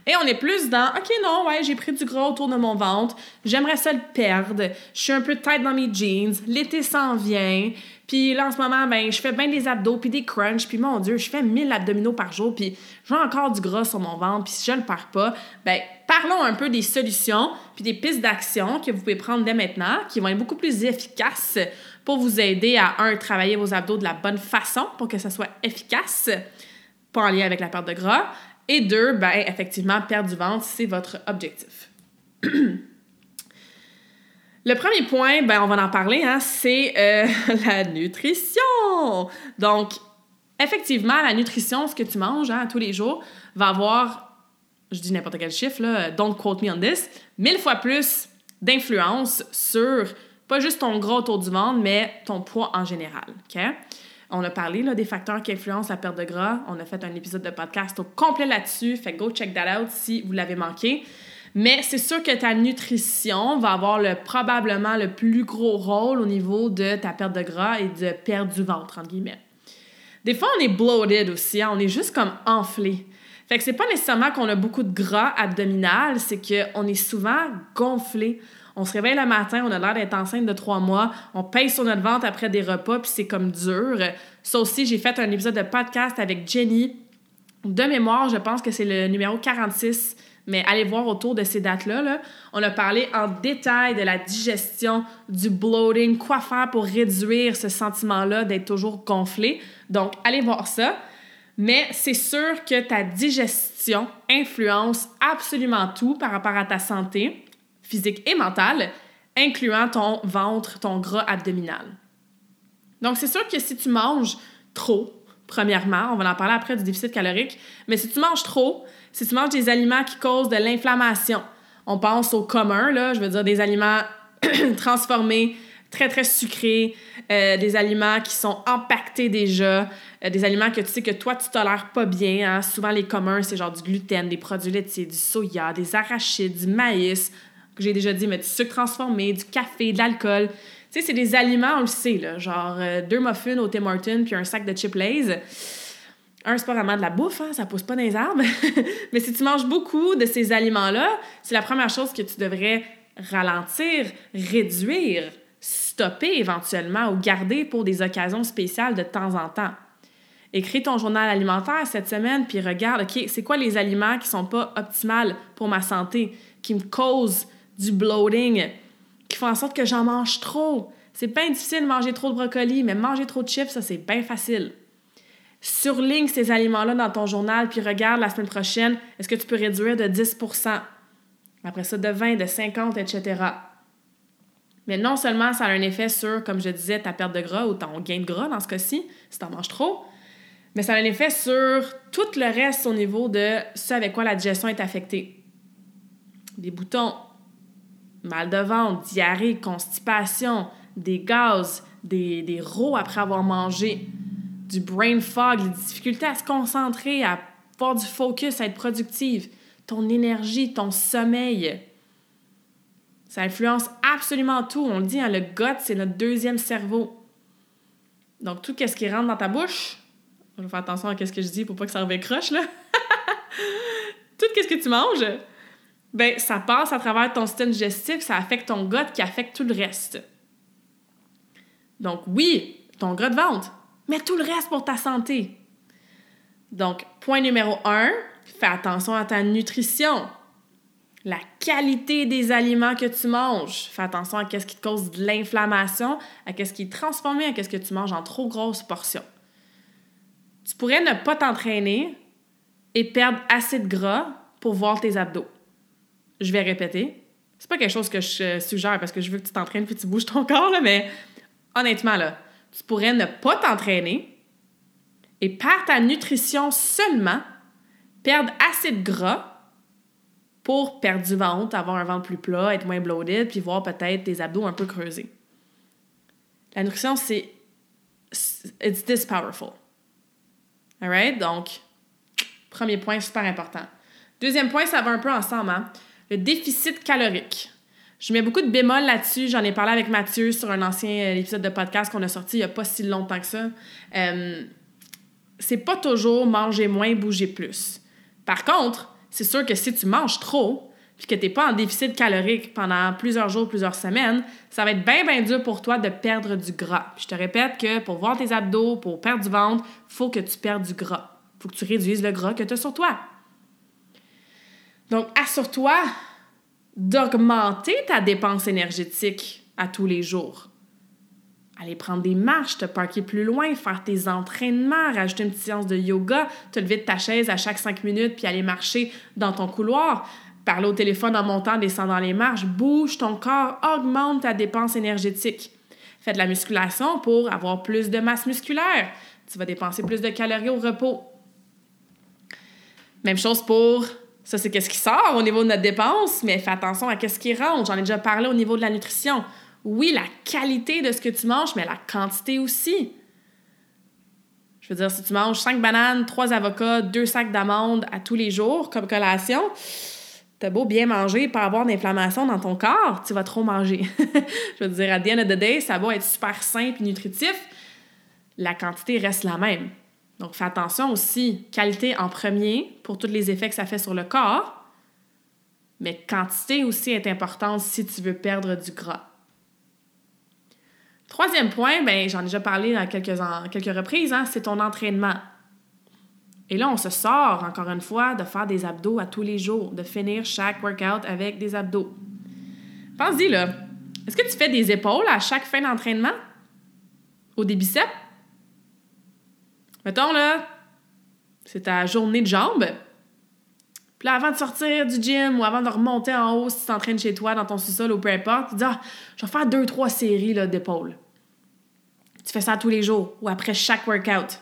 Et on est plus dans, OK, non, ouais, j'ai pris du gras autour de mon ventre, j'aimerais ça le perdre, je suis un peu tête dans mes jeans, l'été s'en vient, puis là, en ce moment, ben, je fais bien des abdos, puis des crunchs, puis mon Dieu, je fais 1000 abdominaux par jour, puis j'ai encore du gras sur mon ventre, puis si je ne le perds pas, ben, parlons un peu des solutions, puis des pistes d'action que vous pouvez prendre dès maintenant, qui vont être beaucoup plus efficaces pour vous aider à, un, travailler vos abdos de la bonne façon pour que ça soit efficace, pas en lien avec la perte de gras, et deux, ben, effectivement, perdre du ventre, c'est votre objectif. Le premier point, ben, on va en parler, hein, c'est euh, la nutrition. Donc, effectivement, la nutrition, ce que tu manges hein, tous les jours, va avoir, je dis n'importe quel chiffre, don't quote me on this, mille fois plus d'influence sur pas juste ton gras autour du ventre, mais ton poids en général. On a parlé des facteurs qui influencent la perte de gras. On a fait un épisode de podcast au complet là-dessus. Fait go check that out si vous l'avez manqué. Mais c'est sûr que ta nutrition va avoir le, probablement le plus gros rôle au niveau de ta perte de gras et de perte du ventre, entre guillemets. Des fois, on est bloated aussi, hein. on est juste comme enflé. Fait que c'est pas nécessairement qu'on a beaucoup de gras abdominal, c'est qu'on est souvent gonflé. On se réveille le matin, on a l'air d'être enceinte de trois mois, on paye sur notre ventre après des repas, puis c'est comme dur. Ça aussi, j'ai fait un épisode de podcast avec Jenny. De mémoire, je pense que c'est le numéro 46 mais allez voir autour de ces dates-là. On a parlé en détail de la digestion, du bloating, quoi faire pour réduire ce sentiment-là d'être toujours gonflé. Donc, allez voir ça. Mais c'est sûr que ta digestion influence absolument tout par rapport à ta santé physique et mentale, incluant ton ventre, ton gras abdominal. Donc, c'est sûr que si tu manges trop, premièrement, on va en parler après du déficit calorique, mais si tu manges trop, si tu manges des aliments qui causent de l'inflammation, on pense au commun, là, je veux dire des aliments transformés, très, très sucrés, euh, des aliments qui sont impactés déjà, euh, des aliments que tu sais que toi, tu tolères pas bien. Hein. Souvent, les communs, c'est genre du gluten, des produits laitiers, du soya, des arachides, du maïs, que j'ai déjà dit, mais du sucre transformé, du café, de l'alcool. Tu sais, c'est des aliments, on le sait, là, genre euh, deux muffins au Tim Hortons puis un sac de chips Lay's. Un, c'est pas vraiment de la bouffe, hein, ça pousse pas dans les arbres. mais si tu manges beaucoup de ces aliments-là, c'est la première chose que tu devrais ralentir, réduire, stopper éventuellement ou garder pour des occasions spéciales de temps en temps. Écris ton journal alimentaire cette semaine, puis regarde, OK, c'est quoi les aliments qui sont pas optimales pour ma santé, qui me causent du bloating, qui font en sorte que j'en mange trop? C'est pas difficile de manger trop de brocoli, mais manger trop de chips, ça, c'est bien facile. Surligne ces aliments-là dans ton journal, puis regarde la semaine prochaine, est-ce que tu peux réduire de 10% après ça, de 20, de 50%, etc. Mais non seulement ça a un effet sur, comme je disais, ta perte de gras ou ton gain de gras dans ce cas-ci, si tu en manges trop, mais ça a un effet sur tout le reste au niveau de ce avec quoi la digestion est affectée. Des boutons, mal de ventre, diarrhée, constipation, des gaz, des, des après avoir mangé, du brain fog, des difficultés à se concentrer, à avoir du focus, à être productive, ton énergie, ton sommeil. Ça influence absolument tout. On le dit, hein, le gut, c'est notre deuxième cerveau. Donc, tout ce qui rentre dans ta bouche, je vais faire attention à ce que je dis pour pas que ça revienne croche, là. tout ce que tu manges, ben ça passe à travers ton système digestif, ça affecte ton gut qui affecte tout le reste. Donc, oui, ton gras de mais tout le reste pour ta santé. Donc, point numéro un, fais attention à ta nutrition la qualité des aliments que tu manges. Fais attention à ce qui te cause de l'inflammation, à ce qui est transformé, à ce que tu manges en trop grosses portions. Tu pourrais ne pas t'entraîner et perdre assez de gras pour voir tes abdos. Je vais répéter. C'est pas quelque chose que je suggère parce que je veux que tu t'entraînes puis tu bouges ton corps, mais honnêtement, là, tu pourrais ne pas t'entraîner et par ta nutrition seulement perdre assez de gras pour perdre du ventre, avoir un ventre plus plat, être moins bloated, puis voir peut-être des abdos un peu creusés. La nutrition, c'est. It's this powerful. Alright? Donc, premier point super important. Deuxième point, ça va un peu ensemble, hein? Le déficit calorique. Je mets beaucoup de bémols là-dessus. J'en ai parlé avec Mathieu sur un ancien euh, épisode de podcast qu'on a sorti il n'y a pas si longtemps que ça. Euh, c'est pas toujours manger moins, bouger plus. Par contre, c'est sûr que si tu manges trop, puis que tu n'es pas en déficit calorique pendant plusieurs jours, plusieurs semaines, ça va être bien, bien dur pour toi de perdre du gras. je te répète que pour voir tes abdos, pour perdre du ventre, faut que tu perdes du gras. Faut que tu réduises le gras que tu as sur toi. Donc, assure-toi d'augmenter ta dépense énergétique à tous les jours aller prendre des marches, te parquer plus loin, faire tes entraînements, rajouter une petite séance de yoga, te lever de ta chaise à chaque cinq minutes puis aller marcher dans ton couloir, parler au téléphone en montant, descendant les marches, bouge ton corps, augmente ta dépense énergétique. Fais de la musculation pour avoir plus de masse musculaire. Tu vas dépenser plus de calories au repos. Même chose pour ça, c'est qu'est-ce qui sort au niveau de notre dépense, mais fais attention à qu'est-ce qui rentre. J'en ai déjà parlé au niveau de la nutrition oui, la qualité de ce que tu manges, mais la quantité aussi. Je veux dire, si tu manges 5 bananes, 3 avocats, 2 sacs d'amandes à tous les jours comme collation, t'as beau bien manger, pas avoir d'inflammation dans ton corps, tu vas trop manger. Je veux dire, à the end of the day, ça va être super simple et nutritif, la quantité reste la même. Donc, fais attention aussi, qualité en premier pour tous les effets que ça fait sur le corps, mais quantité aussi est importante si tu veux perdre du gras. Troisième point, ben, j'en ai déjà parlé à quelques, quelques reprises, hein, c'est ton entraînement. Et là, on se sort, encore une fois, de faire des abdos à tous les jours, de finir chaque workout avec des abdos. Pense-y, là. Est-ce que tu fais des épaules à chaque fin d'entraînement? Ou des biceps? Mettons, là, C'est ta journée de jambes. Puis là, avant de sortir du gym ou avant de remonter en haut si tu t'entraînes chez toi, dans ton sous-sol ou peu importe, tu dis Ah, je vais faire deux, trois séries d'épaules. Tu fais ça tous les jours ou après chaque workout.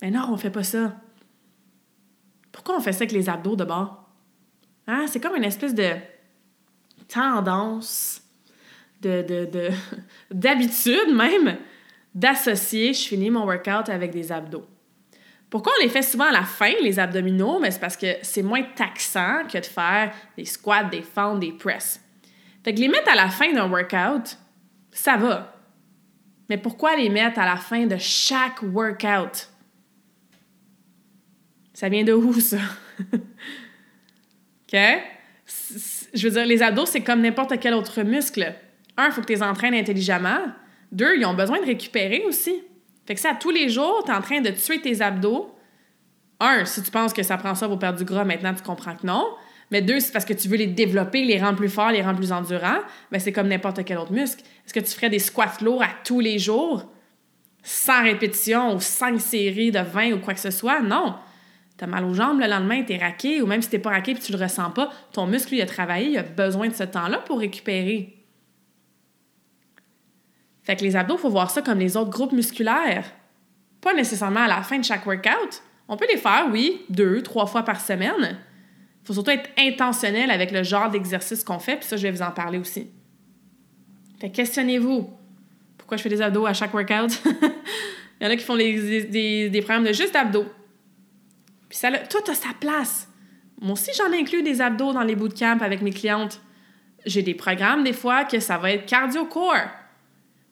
Mais non, on fait pas ça. Pourquoi on fait ça avec les abdos de bord? Hein? C'est comme une espèce de tendance, de, d'habitude même, d'associer je finis mon workout avec des abdos. Pourquoi on les fait souvent à la fin, les abdominaux? Mais c'est parce que c'est moins taxant que de faire des squats, des fentes, des presses. Fait que les mettre à la fin d'un workout, ça va. Mais pourquoi les mettre à la fin de chaque workout? Ça vient de où, ça? OK? Je veux dire, les abdos, c'est comme n'importe quel autre muscle. Un, il faut que tu les entraînes intelligemment. Deux, ils ont besoin de récupérer aussi. Fait que ça, tous les jours, tu es en train de tuer tes abdos. Un, si tu penses que ça prend ça pour perdre du gras, maintenant tu comprends que non. Mais deux, c'est parce que tu veux les développer, les rendre plus forts, les rendre plus endurants. Mais c'est comme n'importe quel autre muscle. Est-ce que tu ferais des squats lourds à tous les jours, sans répétition ou cinq séries de 20 ou quoi que ce soit? Non. Tu as mal aux jambes le lendemain, tu es raqué, ou même si tu pas raqué et tu le ressens pas, ton muscle, lui, a travaillé, il a besoin de ce temps-là pour récupérer. Fait que les abdos, il faut voir ça comme les autres groupes musculaires. Pas nécessairement à la fin de chaque workout. On peut les faire, oui, deux, trois fois par semaine. Il faut surtout être intentionnel avec le genre d'exercice qu'on fait, puis ça, je vais vous en parler aussi. Fait questionnez-vous. Pourquoi je fais des abdos à chaque workout? Il y en a qui font des, programmes de juste abdos. Puis ça, tout a sa place. Moi aussi, j'en inclus des abdos dans les bootcamps avec mes clientes. J'ai des programmes, des fois, que ça va être cardio-core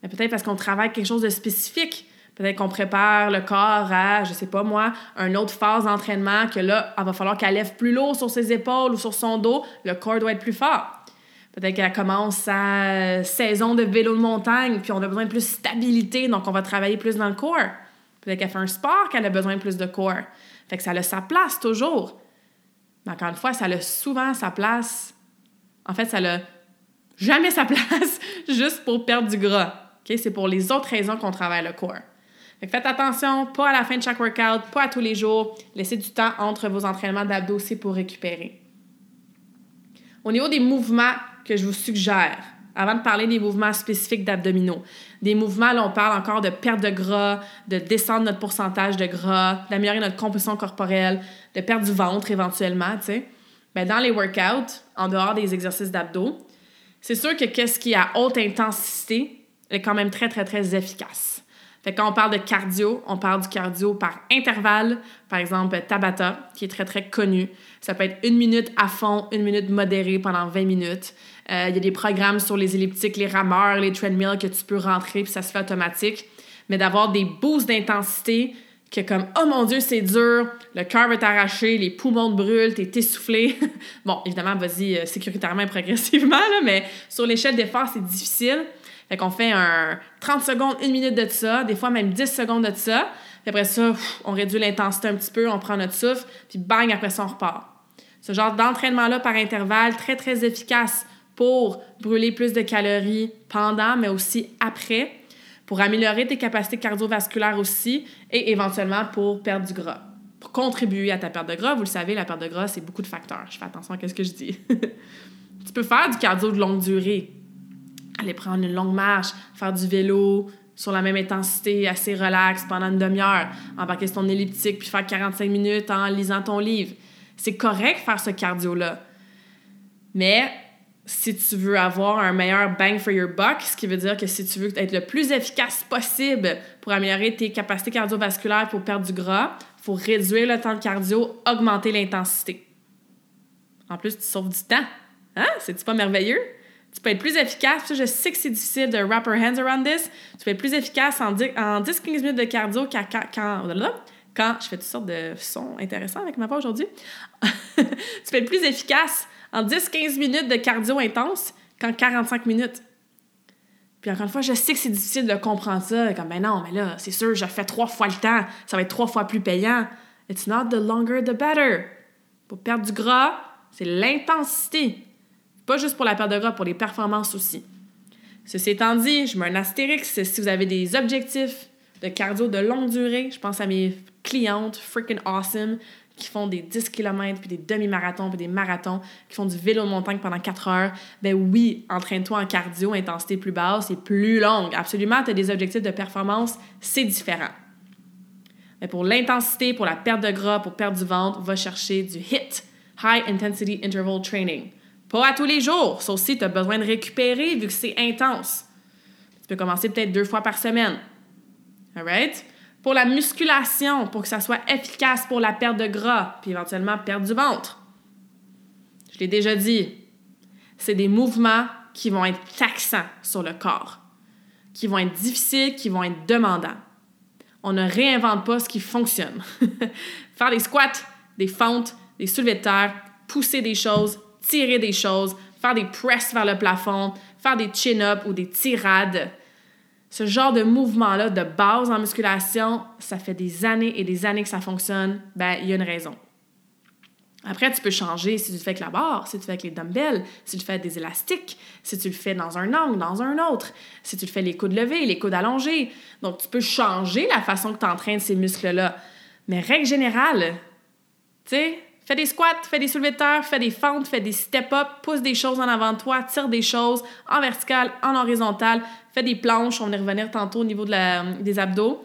peut-être parce qu'on travaille quelque chose de spécifique. Peut-être qu'on prépare le corps à, je sais pas moi, une autre phase d'entraînement que là, il va falloir qu'elle lève plus lourd sur ses épaules ou sur son dos. Le corps doit être plus fort. Peut-être qu'elle commence sa saison de vélo de montagne, puis on a besoin de plus de stabilité, donc on va travailler plus dans le corps. Peut-être qu'elle fait un sport qu'elle a besoin de plus de corps. Fait que ça a sa place toujours. Mais encore une fois, ça a souvent sa place. En fait, ça a jamais sa place juste pour perdre du gras. C'est pour les autres raisons qu'on travaille le corps. faites attention, pas à la fin de chaque workout, pas à tous les jours. Laissez du temps entre vos entraînements d'abdos aussi pour récupérer. Au niveau des mouvements que je vous suggère, avant de parler des mouvements spécifiques d'abdominaux, des mouvements, là, on parle encore de perte de gras, de descendre notre pourcentage de gras, d'améliorer notre composition corporelle, de perdre du ventre éventuellement, tu. Ben, dans les workouts, en dehors des exercices d'abdos, c'est sûr que qu'est-ce qui est à haute intensité, est quand même très, très, très efficace. Fait quand on parle de cardio, on parle du cardio par intervalle. Par exemple, Tabata, qui est très, très connu. Ça peut être une minute à fond, une minute modérée pendant 20 minutes. Euh, il y a des programmes sur les elliptiques, les rameurs, les treadmills que tu peux rentrer, puis ça se fait automatique. Mais d'avoir des boosts d'intensité que comme « Oh mon Dieu, c'est dur, le cœur va t'arracher, les poumons te brûlent, t'es essoufflé. » Bon, évidemment, vas-y euh, sécuritairement et progressivement, là, mais sur l'échelle d'effort, c'est difficile. Fait qu'on fait un 30 secondes, une minute de ça, des fois même 10 secondes de ça. Puis après ça, on réduit l'intensité un petit peu, on prend notre souffle, puis bang, après ça, on repart. Ce genre d'entraînement-là par intervalle, très, très efficace pour brûler plus de calories pendant, mais aussi après, pour améliorer tes capacités cardiovasculaires aussi, et éventuellement pour perdre du gras. Pour contribuer à ta perte de gras, vous le savez, la perte de gras, c'est beaucoup de facteurs. Je fais attention à ce que je dis. tu peux faire du cardio de longue durée aller prendre une longue marche, faire du vélo sur la même intensité, assez relax pendant une demi-heure, embarquer sur ton elliptique puis faire 45 minutes en lisant ton livre. C'est correct faire ce cardio-là. Mais si tu veux avoir un meilleur bang for your buck, ce qui veut dire que si tu veux être le plus efficace possible pour améliorer tes capacités cardiovasculaires pour perdre du gras, il faut réduire le temps de cardio, augmenter l'intensité. En plus, tu sauves du temps. Hein? C'est-tu pas merveilleux? Tu peux être plus efficace. Je sais que c'est difficile de wrap our hands around this. Tu peux être plus efficace en 10-15 minutes de cardio quand, quand, quand, je fais toutes sortes de sons intéressants avec ma voix aujourd'hui. tu peux être plus efficace en 10-15 minutes de cardio intense qu'en 45 minutes. Puis encore une fois, je sais que c'est difficile de comprendre ça. Comme, ben non, mais là, c'est sûr, je fais trois fois le temps. Ça va être trois fois plus payant. It's not the longer the better. Pour perdre du gras, c'est l'intensité. Pas juste pour la perte de gras, pour les performances aussi. Ceci étant dit, je mets un astérix si vous avez des objectifs de cardio de longue durée. Je pense à mes clientes freaking awesome qui font des 10 km, puis des demi-marathons, puis des marathons, qui font du vélo de montagne pendant 4 heures, ben oui, entraîne-toi en cardio, intensité plus basse et plus longue. Absolument, tu as des objectifs de performance, c'est différent. Mais pour l'intensité, pour la perte de gras, pour perdre du ventre, va chercher du HIT, High Intensity Interval Training. Pas à tous les jours, sauf si tu as besoin de récupérer vu que c'est intense. Tu peux commencer peut-être deux fois par semaine. Alright? Pour la musculation, pour que ça soit efficace pour la perte de gras, puis éventuellement perdre du ventre. Je l'ai déjà dit, c'est des mouvements qui vont être taxants sur le corps, qui vont être difficiles, qui vont être demandants. On ne réinvente pas ce qui fonctionne. Faire des squats, des fentes, des soulevés de terre, pousser des choses, tirer des choses, faire des presses vers le plafond, faire des chin-ups ou des tirades, ce genre de mouvement-là de base en musculation, ça fait des années et des années que ça fonctionne, ben il y a une raison. Après, tu peux changer si tu le fais avec la barre, si tu le fais avec les dumbbells, si tu le fais avec des élastiques, si tu le fais dans un angle, dans un autre, si tu le fais les coudes levés, les coudes allongés. Donc, tu peux changer la façon que tu entraînes ces muscles-là. Mais règle générale, tu sais, Fais des squats, fais des soulevés de fais des fentes, fais des step-up, pousse des choses en avant de toi, tire des choses en vertical, en horizontal, fais des planches, on va y revenir tantôt au niveau des abdos.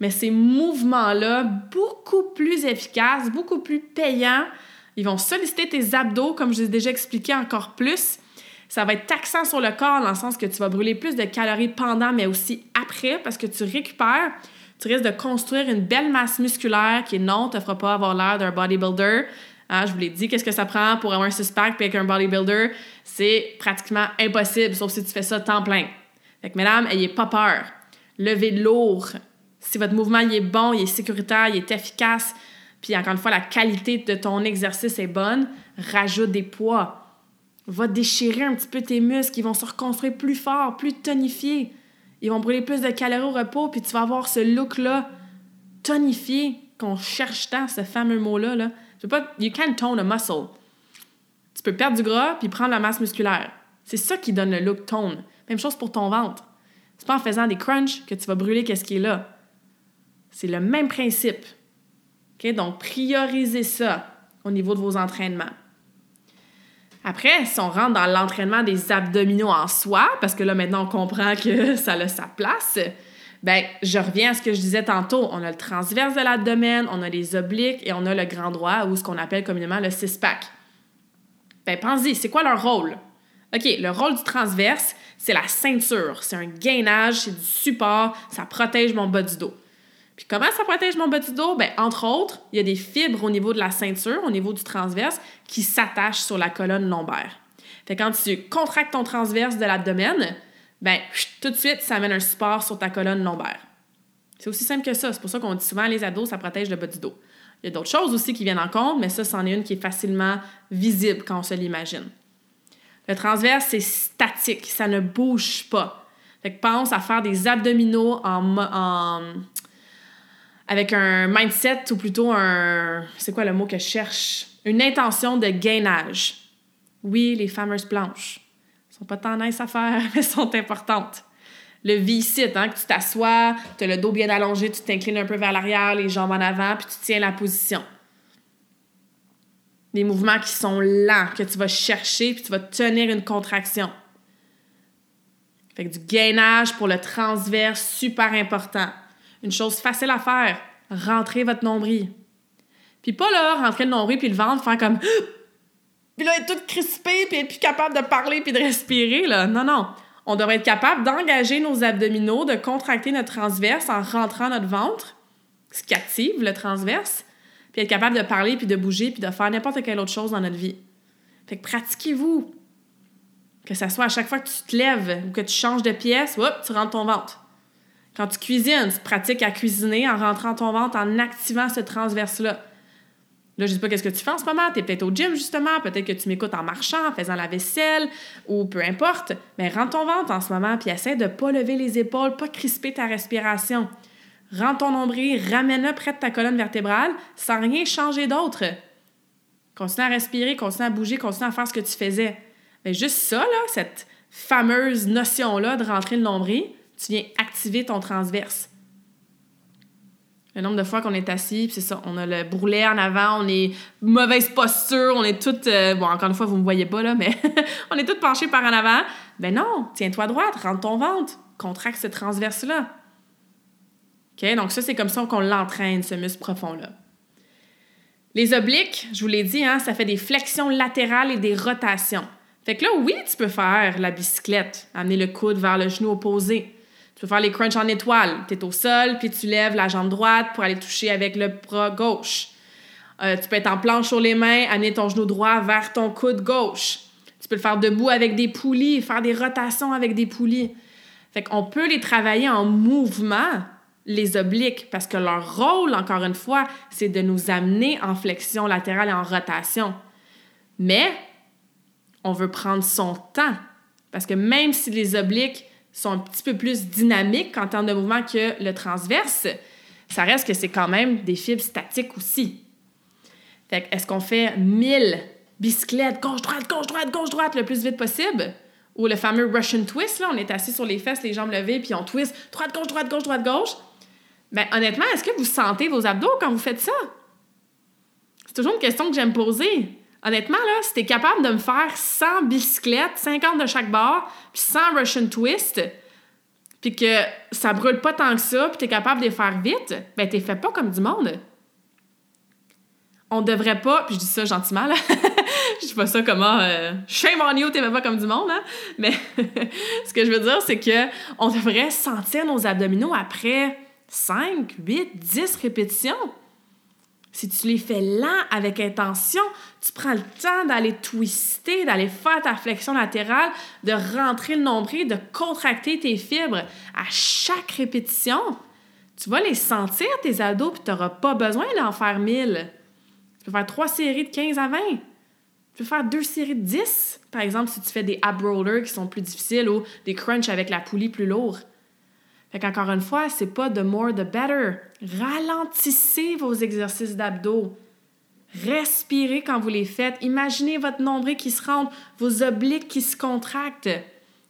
Mais ces mouvements-là, beaucoup plus efficaces, beaucoup plus payants, ils vont solliciter tes abdos, comme je l'ai déjà expliqué encore plus. Ça va être taxant sur le corps dans le sens que tu vas brûler plus de calories pendant, mais aussi après, parce que tu récupères tu risques de construire une belle masse musculaire qui, non, te fera pas avoir l'air d'un bodybuilder. Hein, je vous l'ai dit, qu'est-ce que ça prend pour avoir un six-pack avec un bodybuilder? C'est pratiquement impossible, sauf si tu fais ça temps plein. Fait que, mesdames, ayez pas peur. Levez lourd. Si votre mouvement il est bon, il est sécuritaire, il est efficace, puis encore une fois, la qualité de ton exercice est bonne, rajoute des poids. Va déchirer un petit peu tes muscles, ils vont se reconstruire plus fort, plus tonifiés. Ils vont brûler plus de calories au repos, puis tu vas avoir ce look-là tonifié qu'on cherche tant, ce fameux mot-là. Là. Tu peux pas, you can't tone a muscle. Tu peux perdre du gras puis prendre la masse musculaire. C'est ça qui donne le look tone. Même chose pour ton ventre. C'est pas en faisant des crunchs que tu vas brûler qu'est-ce qui est là. C'est le même principe. Donc, priorisez ça au niveau de vos entraînements. Après, si on rentre dans l'entraînement des abdominaux en soi, parce que là, maintenant, on comprend que ça a sa place, ben, je reviens à ce que je disais tantôt. On a le transverse de l'abdomen, on a les obliques et on a le grand droit, ou ce qu'on appelle communément le six-pack. Ben, pensez, c'est quoi leur rôle? OK, le rôle du transverse, c'est la ceinture. C'est un gainage, c'est du support, ça protège mon bas du dos. Comment ça protège mon bas du dos? Ben, entre autres, il y a des fibres au niveau de la ceinture, au niveau du transverse, qui s'attachent sur la colonne lombaire. Fait quand tu contractes ton transverse de l'abdomen, ben, tout de suite, ça amène un support sur ta colonne lombaire. C'est aussi simple que ça. C'est pour ça qu'on dit souvent les ados, ça protège le bas du dos. Il y a d'autres choses aussi qui viennent en compte, mais ça, c'en est une qui est facilement visible quand on se l'imagine. Le transverse, c'est statique, ça ne bouge pas. Fait que pense à faire des abdominaux en avec un mindset ou plutôt un. C'est quoi le mot que je cherche? Une intention de gainage. Oui, les fameuses planches. Elles sont pas tant nice à faire, mais sont importantes. Le V-sit, hein, que tu t'assois, tu as le dos bien allongé, tu t'inclines un peu vers l'arrière, les jambes en avant, puis tu tiens la position. Des mouvements qui sont lents, que tu vas chercher, puis tu vas tenir une contraction. Fait que du gainage pour le transverse, super important. Une chose facile à faire, rentrer votre nombril. Puis pas là, rentrer le nombril puis le ventre, faire comme... Puis là, être tout crispé, puis être plus capable de parler puis de respirer, là. Non, non. On devrait être capable d'engager nos abdominaux, de contracter notre transverse en rentrant notre ventre, ce qui active le transverse, puis être capable de parler, puis de bouger, puis de faire n'importe quelle autre chose dans notre vie. Fait que pratiquez-vous. Que ça soit à chaque fois que tu te lèves ou que tu changes de pièce, hop, tu rentres ton ventre. Quand tu cuisines, tu pratiques à cuisiner en rentrant ton ventre, en activant ce transverse-là. Là, je sais pas qu'est-ce que tu fais en ce moment. Tu es peut-être au gym, justement. Peut-être que tu m'écoutes en marchant, en faisant la vaisselle, ou peu importe. Mais rentre ton ventre en ce moment, puis essaie de pas lever les épaules, pas crisper ta respiration. Rentre ton nombril, ramène-le près de ta colonne vertébrale, sans rien changer d'autre. Continue à respirer, continue à bouger, continue à faire ce que tu faisais. Mais juste ça, cette fameuse notion-là de rentrer le nombril, tu viens activer ton transverse. Le nombre de fois qu'on est assis, c'est ça, on a le bourrelet en avant, on est mauvaise posture, on est toutes... Euh, bon, encore une fois, vous me voyez pas, là, mais on est toutes penchées par en avant. Ben non, tiens-toi droite, rentre ton ventre, contracte ce transverse-là. OK? Donc ça, c'est comme ça qu'on l'entraîne, ce muscle profond-là. Les obliques, je vous l'ai dit, hein, ça fait des flexions latérales et des rotations. Fait que là, oui, tu peux faire la bicyclette, amener le coude vers le genou opposé. Tu peux faire les crunchs en étoile. Tu es au sol, puis tu lèves la jambe droite pour aller toucher avec le bras gauche. Euh, tu peux être en planche sur les mains, amener ton genou droit vers ton coude gauche. Tu peux le faire debout avec des poulies, faire des rotations avec des poulies. Fait qu'on peut les travailler en mouvement, les obliques, parce que leur rôle, encore une fois, c'est de nous amener en flexion latérale et en rotation. Mais on veut prendre son temps. Parce que même si les obliques sont un petit peu plus dynamiques en termes de mouvement que le transverse, ça reste que c'est quand même des fibres statiques aussi. Fait est-ce qu'on fait 1000 bicyclettes gauche-droite, gauche-droite, gauche-droite le plus vite possible? Ou le fameux Russian twist, là, on est assis sur les fesses, les jambes levées, puis on twist droite, gauche, droite, gauche, droite, gauche? Ben, honnêtement, est-ce que vous sentez vos abdos quand vous faites ça? C'est toujours une question que j'aime poser. Honnêtement, là, si t'es capable de me faire 100 bicyclettes, 50 de chaque bord, puis 100 Russian twist, puis que ça brûle pas tant que ça, puis t'es capable de les faire vite, ben t'es fait pas comme du monde. On devrait pas, puis je dis ça gentiment, là, je dis pas ça comment euh, shame on you, t'es pas comme du monde, hein? mais ce que je veux dire, c'est que on devrait sentir nos abdominaux après 5, 8, 10 répétitions. Si tu les fais lent avec intention, tu prends le temps d'aller twister, d'aller faire ta flexion latérale, de rentrer le nombril, de contracter tes fibres à chaque répétition. Tu vas les sentir, tes abdos, puis tu n'auras pas besoin d'en faire 1000. Tu peux faire trois séries de 15 à 20. Tu peux faire deux séries de 10, par exemple, si tu fais des ab rollers qui sont plus difficiles ou des crunchs avec la poulie plus lourde. Fait qu'encore une fois, c'est pas the more the better. Ralentissez vos exercices d'abdos. Respirez quand vous les faites. Imaginez votre nombril qui se rentre, vos obliques qui se contractent.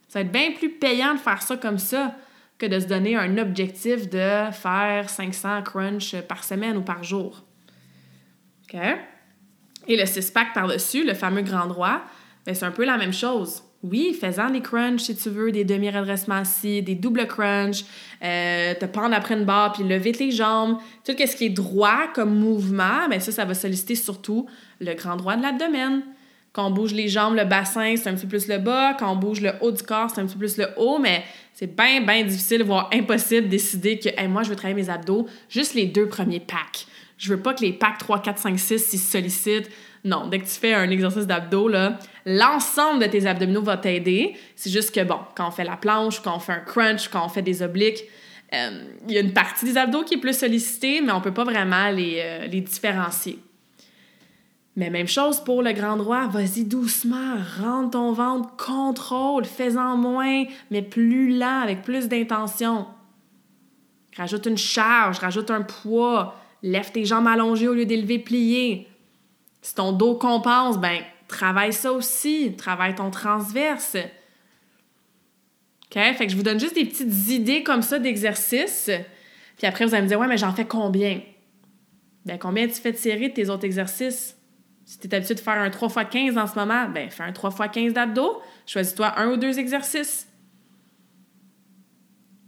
Ça va être bien plus payant de faire ça comme ça que de se donner un objectif de faire 500 crunch par semaine ou par jour. OK? Et le six-pack par-dessus, le fameux grand droit, ben, c'est un peu la même chose oui, faisant des crunchs si tu veux, des demi-redressements assis, des doubles crunchs, euh, te pendre après une barre puis lever tes jambes, tout ce qui est droit comme mouvement, mais ben ça, ça va solliciter surtout le grand droit de l'abdomen. Quand on bouge les jambes, le bassin, c'est un petit peu plus le bas. Quand on bouge le haut du corps, c'est un petit peu plus le haut, mais c'est bien, bien difficile, voire impossible de décider que moi, je veux travailler mes abdos juste les deux premiers packs. Je veux pas que les packs 3, 4, 5, 6 s'y sollicitent non, dès que tu fais un exercice d'abdos, l'ensemble de tes abdominaux va t'aider. C'est juste que, bon, quand on fait la planche, quand on fait un crunch, quand on fait des obliques, euh, il y a une partie des abdos qui est plus sollicitée, mais on ne peut pas vraiment les, euh, les différencier. Mais même chose pour le grand droit, vas-y doucement, rentre ton ventre, contrôle, fais-en moins, mais plus lent, avec plus d'intention. Rajoute une charge, rajoute un poids, lève tes jambes allongées au lieu d'élever pliées. Si ton dos compense, ben travaille ça aussi, travaille ton transverse. OK? Fait que je vous donne juste des petites idées comme ça d'exercices. Puis après, vous allez me dire, ouais, mais j'en fais combien? Ben, combien tu fais de séries de tes autres exercices? Si tu es habitué de faire un 3 x 15 en ce moment, ben, fais un 3 x 15 d'abdos. Choisis-toi un ou deux exercices.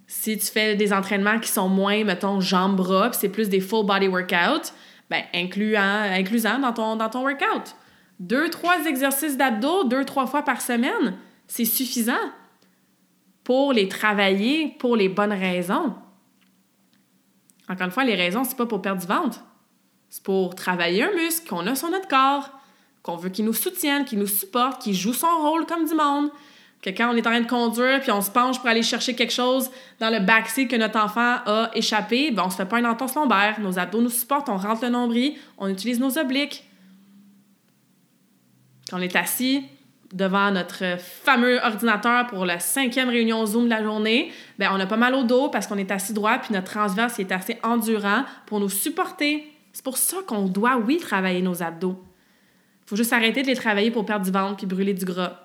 Si tu fais des entraînements qui sont moins, mettons, jambes-bras, puis c'est plus des full body workout, ben, inclusant dans ton, dans ton workout. Deux, trois exercices d'abdos, deux, trois fois par semaine, c'est suffisant pour les travailler pour les bonnes raisons. Encore une fois, les raisons, c'est pas pour perdre du ventre. C'est pour travailler un muscle qu'on a sur notre corps, qu'on veut qu'il nous soutienne, qu'il nous supporte, qu'il joue son rôle comme du monde, que quand on est en train de conduire puis on se penche pour aller chercher quelque chose dans le backseat que notre enfant a échappé, ben on se fait pas une entorse lombaire, nos abdos nous supportent, on rentre le nombril, on utilise nos obliques. Quand on est assis devant notre fameux ordinateur pour la cinquième réunion Zoom de la journée, ben on a pas mal au dos parce qu'on est assis droit puis notre transverse est assez endurant pour nous supporter. C'est pour ça qu'on doit, oui, travailler nos abdos. Faut juste arrêter de les travailler pour perdre du ventre puis brûler du gras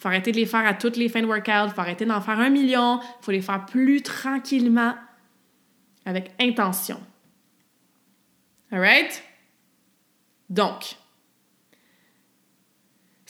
faut arrêter de les faire à toutes les fins de workout, faut arrêter d'en faire un million, faut les faire plus tranquillement, avec intention. Alright? Donc,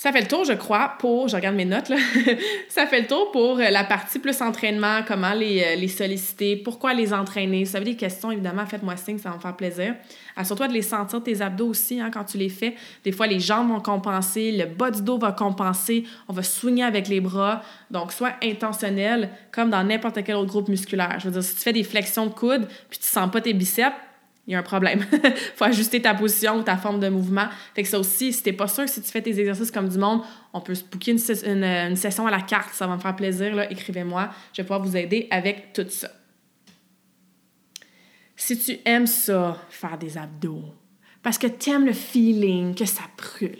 ça fait le tour, je crois, pour, je regarde mes notes là, ça fait le tour pour euh, la partie plus entraînement, comment les, euh, les solliciter, pourquoi les entraîner. Si vous avez des questions, évidemment, faites-moi signe, ça va me faire plaisir. Assure-toi de les sentir, tes abdos aussi, hein, quand tu les fais. Des fois, les jambes vont compenser, le bas du dos va compenser, on va swinger avec les bras. Donc, soit intentionnel, comme dans n'importe quel autre groupe musculaire. Je veux dire, si tu fais des flexions de coude, puis tu sens pas tes biceps, il y a un problème. faut ajuster ta position ou ta forme de mouvement. Fait que ça aussi, si t'es pas sûr si tu fais tes exercices comme du monde, on peut se booker une, une, session à la carte. Ça va me faire plaisir. Écrivez-moi. Je vais pouvoir vous aider avec tout ça. Si tu aimes ça, faire des abdos, parce que tu aimes le feeling que ça brûle,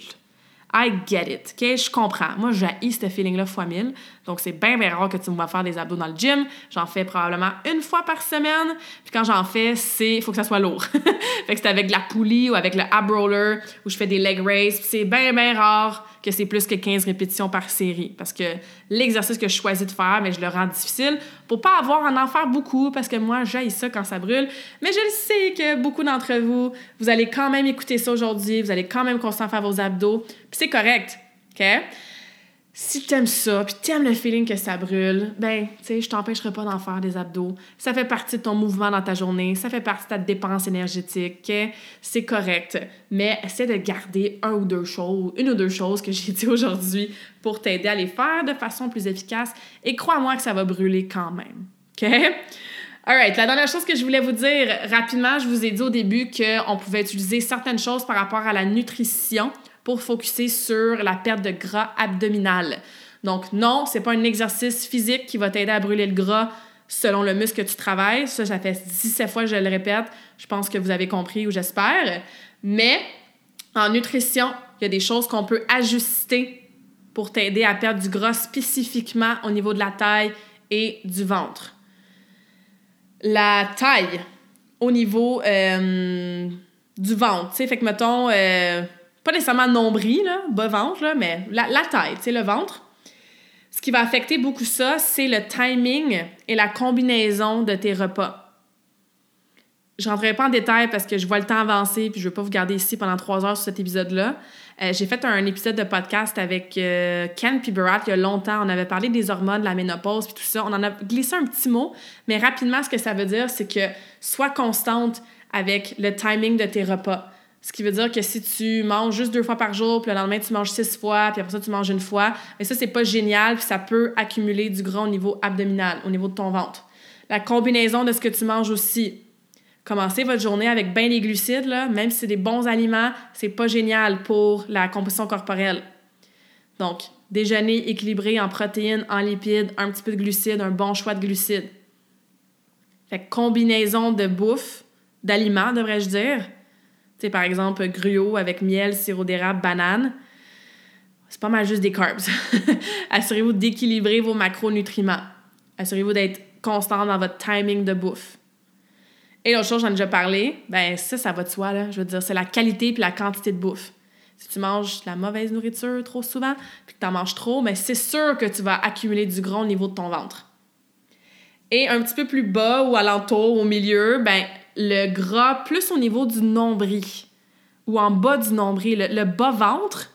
I get it, OK? Je comprends. Moi, j'ai ce feeling-là fois mille. Donc, c'est bien, bien rare que tu me vas faire des abdos dans le gym. J'en fais probablement une fois par semaine. Puis quand j'en fais, c'est... Faut que ça soit lourd. fait que c'est avec la poulie ou avec le ab roller où je fais des leg raises. c'est bien, bien rare que c'est plus que 15 répétitions par série. Parce que l'exercice que je choisis de faire, mais je le rends difficile pour pas avoir à en faire beaucoup, parce que moi, j'aille ça quand ça brûle. Mais je le sais que beaucoup d'entre vous, vous allez quand même écouter ça aujourd'hui, vous allez quand même constamment faire vos abdos, c'est correct, OK? si t'aimes ça, puis t'aimes le feeling que ça brûle, ben, tu sais, je t'empêcherai pas d'en faire des abdos. Ça fait partie de ton mouvement dans ta journée, ça fait partie de ta dépense énergétique, c'est correct. Mais essaie de garder un ou deux choses, une ou deux choses que j'ai dit aujourd'hui pour t'aider à les faire de façon plus efficace. Et crois-moi que ça va brûler quand même. OK? Alright, la dernière chose que je voulais vous dire rapidement, je vous ai dit au début qu'on pouvait utiliser certaines choses par rapport à la nutrition pour focuser sur la perte de gras abdominal. Donc non, c'est pas un exercice physique qui va t'aider à brûler le gras selon le muscle que tu travailles. Ça, ça fait 17 fois que je le répète. Je pense que vous avez compris ou j'espère. Mais en nutrition, il y a des choses qu'on peut ajuster pour t'aider à perdre du gras spécifiquement au niveau de la taille et du ventre. La taille au niveau euh, du ventre, tu sais, fait que mettons, euh, pas nécessairement nombril, là, bas ventre, là, mais la, la tu sais, le ventre. Ce qui va affecter beaucoup ça, c'est le timing et la combinaison de tes repas. Je rentrerai pas en détail parce que je vois le temps avancer puis je veux pas vous garder ici pendant trois heures sur cet épisode-là. Euh, j'ai fait un épisode de podcast avec euh, Ken Piberat il y a longtemps. On avait parlé des hormones, de la ménopause puis tout ça. On en a glissé un petit mot, mais rapidement, ce que ça veut dire, c'est que sois constante avec le timing de tes repas. Ce qui veut dire que si tu manges juste deux fois par jour, puis le lendemain, tu manges six fois, puis après ça, tu manges une fois, mais ça, c'est pas génial, puis ça peut accumuler du gras au niveau abdominal, au niveau de ton ventre. La combinaison de ce que tu manges aussi. Commencez votre journée avec bien les glucides, même si c'est des bons aliments, c'est pas génial pour la composition corporelle. Donc, déjeuner équilibré en protéines, en lipides, un petit peu de glucides, un bon choix de glucides. Fait combinaison de bouffe, d'aliments, devrais-je dire, sais, par exemple, gruau avec miel, sirop d'érable, banane. C'est pas mal juste des carbs. Assurez-vous d'équilibrer vos macronutriments. Assurez-vous d'être constant dans votre timing de bouffe. Et l'autre chose, j'en ai déjà parlé, ben ça, ça va de soi, là. Je veux dire, c'est la qualité puis la quantité de bouffe. Si tu manges de la mauvaise nourriture trop souvent, puis que tu en manges trop, mais ben, c'est sûr que tu vas accumuler du gras au niveau de ton ventre. Et un petit peu plus bas ou alentour, au milieu, ben le gras plus au niveau du nombril ou en bas du nombril, le, bas-ventre.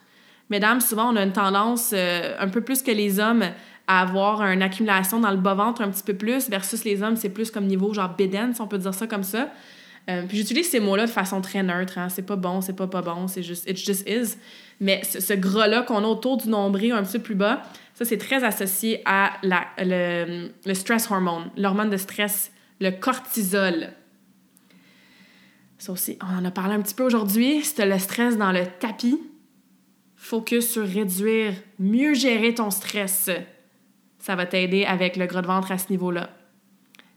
Mesdames, souvent, on a une tendance euh, un peu plus que les hommes à avoir une accumulation dans le bas-ventre un petit peu plus versus les hommes, c'est plus comme niveau genre bédaine, si on peut dire ça comme ça. Euh, puis j'utilise ces mots-là de façon très neutre. Hein. C'est pas bon, c'est pas pas bon, c'est juste it just is. Mais ce, gras-là qu'on a autour du nombril, un petit peu plus bas, ça c'est très associé à la, le, le stress hormone, l'hormone de stress, le cortisol. On en a parlé un petit peu aujourd'hui. Si le stress dans le tapis, focus sur réduire, mieux gérer ton stress. Ça va t'aider avec le gras de ventre à ce niveau-là.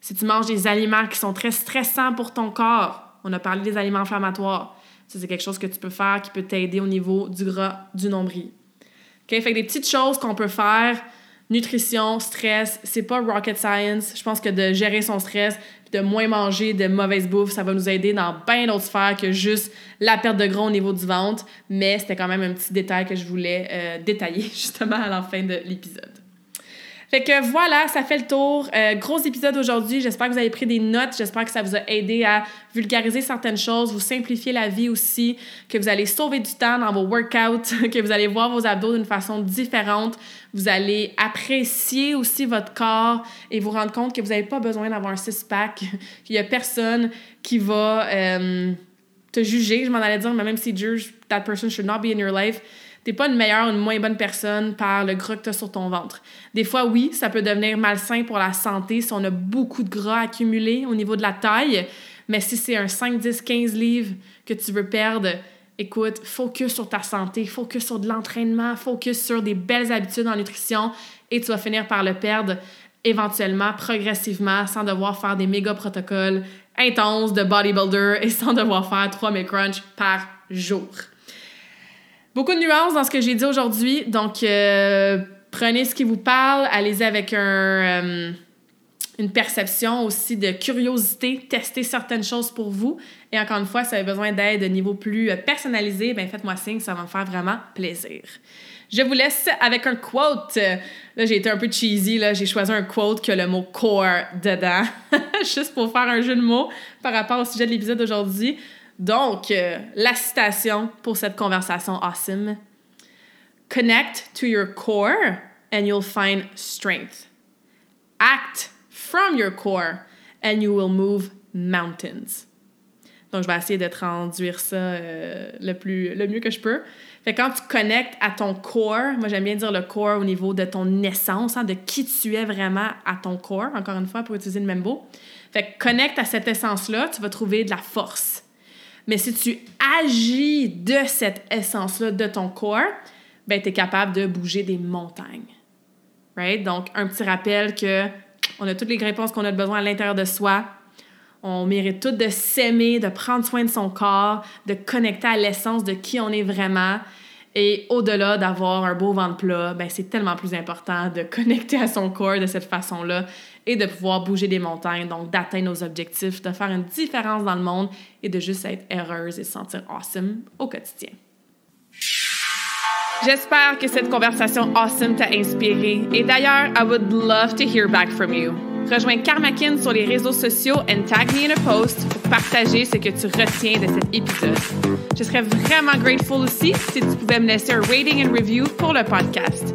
Si tu manges des aliments qui sont très stressants pour ton corps, on a parlé des aliments inflammatoires. Ça, c'est quelque chose que tu peux faire qui peut t'aider au niveau du gras du nombril. OK? Fait que des petites choses qu'on peut faire nutrition, stress, c'est pas rocket science. Je pense que de gérer son stress, de moins manger de mauvaise bouffe, ça va nous aider dans bien d'autres sphères que juste la perte de gras au niveau du ventre. Mais c'était quand même un petit détail que je voulais euh, détailler justement à la fin de l'épisode. Fait que voilà, ça fait le tour. Euh, gros épisode aujourd'hui. J'espère que vous avez pris des notes. J'espère que ça vous a aidé à vulgariser certaines choses, vous simplifier la vie aussi, que vous allez sauver du temps dans vos workouts, que vous allez voir vos abdos d'une façon différente. Vous allez apprécier aussi votre corps et vous rendre compte que vous n'avez pas besoin d'avoir un six-pack, qu'il n'y a personne qui va euh, te juger. Je m'en allais dire, mais même si juge, that person should not be in your life t'es pas une meilleure ou une moins bonne personne par le gras que tu as sur ton ventre. Des fois, oui, ça peut devenir malsain pour la santé si on a beaucoup de gras accumulé au niveau de la taille, mais si c'est un 5, 10, 15 livres que tu veux perdre, écoute, focus sur ta santé, focus sur de l'entraînement, focus sur des belles habitudes en nutrition et tu vas finir par le perdre éventuellement, progressivement, sans devoir faire des méga protocoles intenses de bodybuilder et sans devoir faire 3000 crunch par jour. Beaucoup de nuances dans ce que j'ai dit aujourd'hui. Donc, euh, prenez ce qui vous parle, allez-y avec euh, une perception aussi de curiosité, testez certaines choses pour vous. Et encore une fois, si vous avez besoin d'aide de niveau plus euh, personnalisé, ben faites-moi signe, ça va me faire vraiment plaisir. Je vous laisse avec un quote. Là, j'ai été un peu cheesy, là. J'ai choisi un quote qui a le mot core dedans, juste pour faire un jeu de mots par rapport au sujet de l'épisode d'aujourd'hui. Donc, euh, la citation pour cette conversation awesome. Connect to your core and you'll find strength. Act from your core and you will move mountains. Donc, je vais essayer de traduire ça euh, le, plus, le mieux que je peux. Fait quand tu connectes à ton core, moi j'aime bien dire le core au niveau de ton essence, hein, de qui tu es vraiment à ton core, encore une fois, pour utiliser le même mot. Fait que connecte à cette essence-là, tu vas trouver de la force mais si tu agis de cette essence-là, de ton corps, ben, tu es capable de bouger des montagnes. Right? Donc, un petit rappel que on a toutes les réponses qu'on a besoin à l'intérieur de soi. On mérite toutes de s'aimer, de prendre soin de son corps, de connecter à l'essence de qui on est vraiment. Et au-delà d'avoir un beau ventre plat, ben c'est tellement plus important de connecter à son corps de cette façon-là et de pouvoir bouger des montagnes, donc d'atteindre nos objectifs, de faire une différence dans le monde et de juste être heureuse et se sentir awesome au quotidien. J'espère que cette conversation awesome t'a inspiré. Et d'ailleurs, I would love to hear back from you. Rejoins Karmakin sur les réseaux sociaux and tag me in a post pour partager ce que tu retiens de cet épisode. Je serais vraiment grateful aussi si tu pouvais me laisser un rating and review pour le podcast.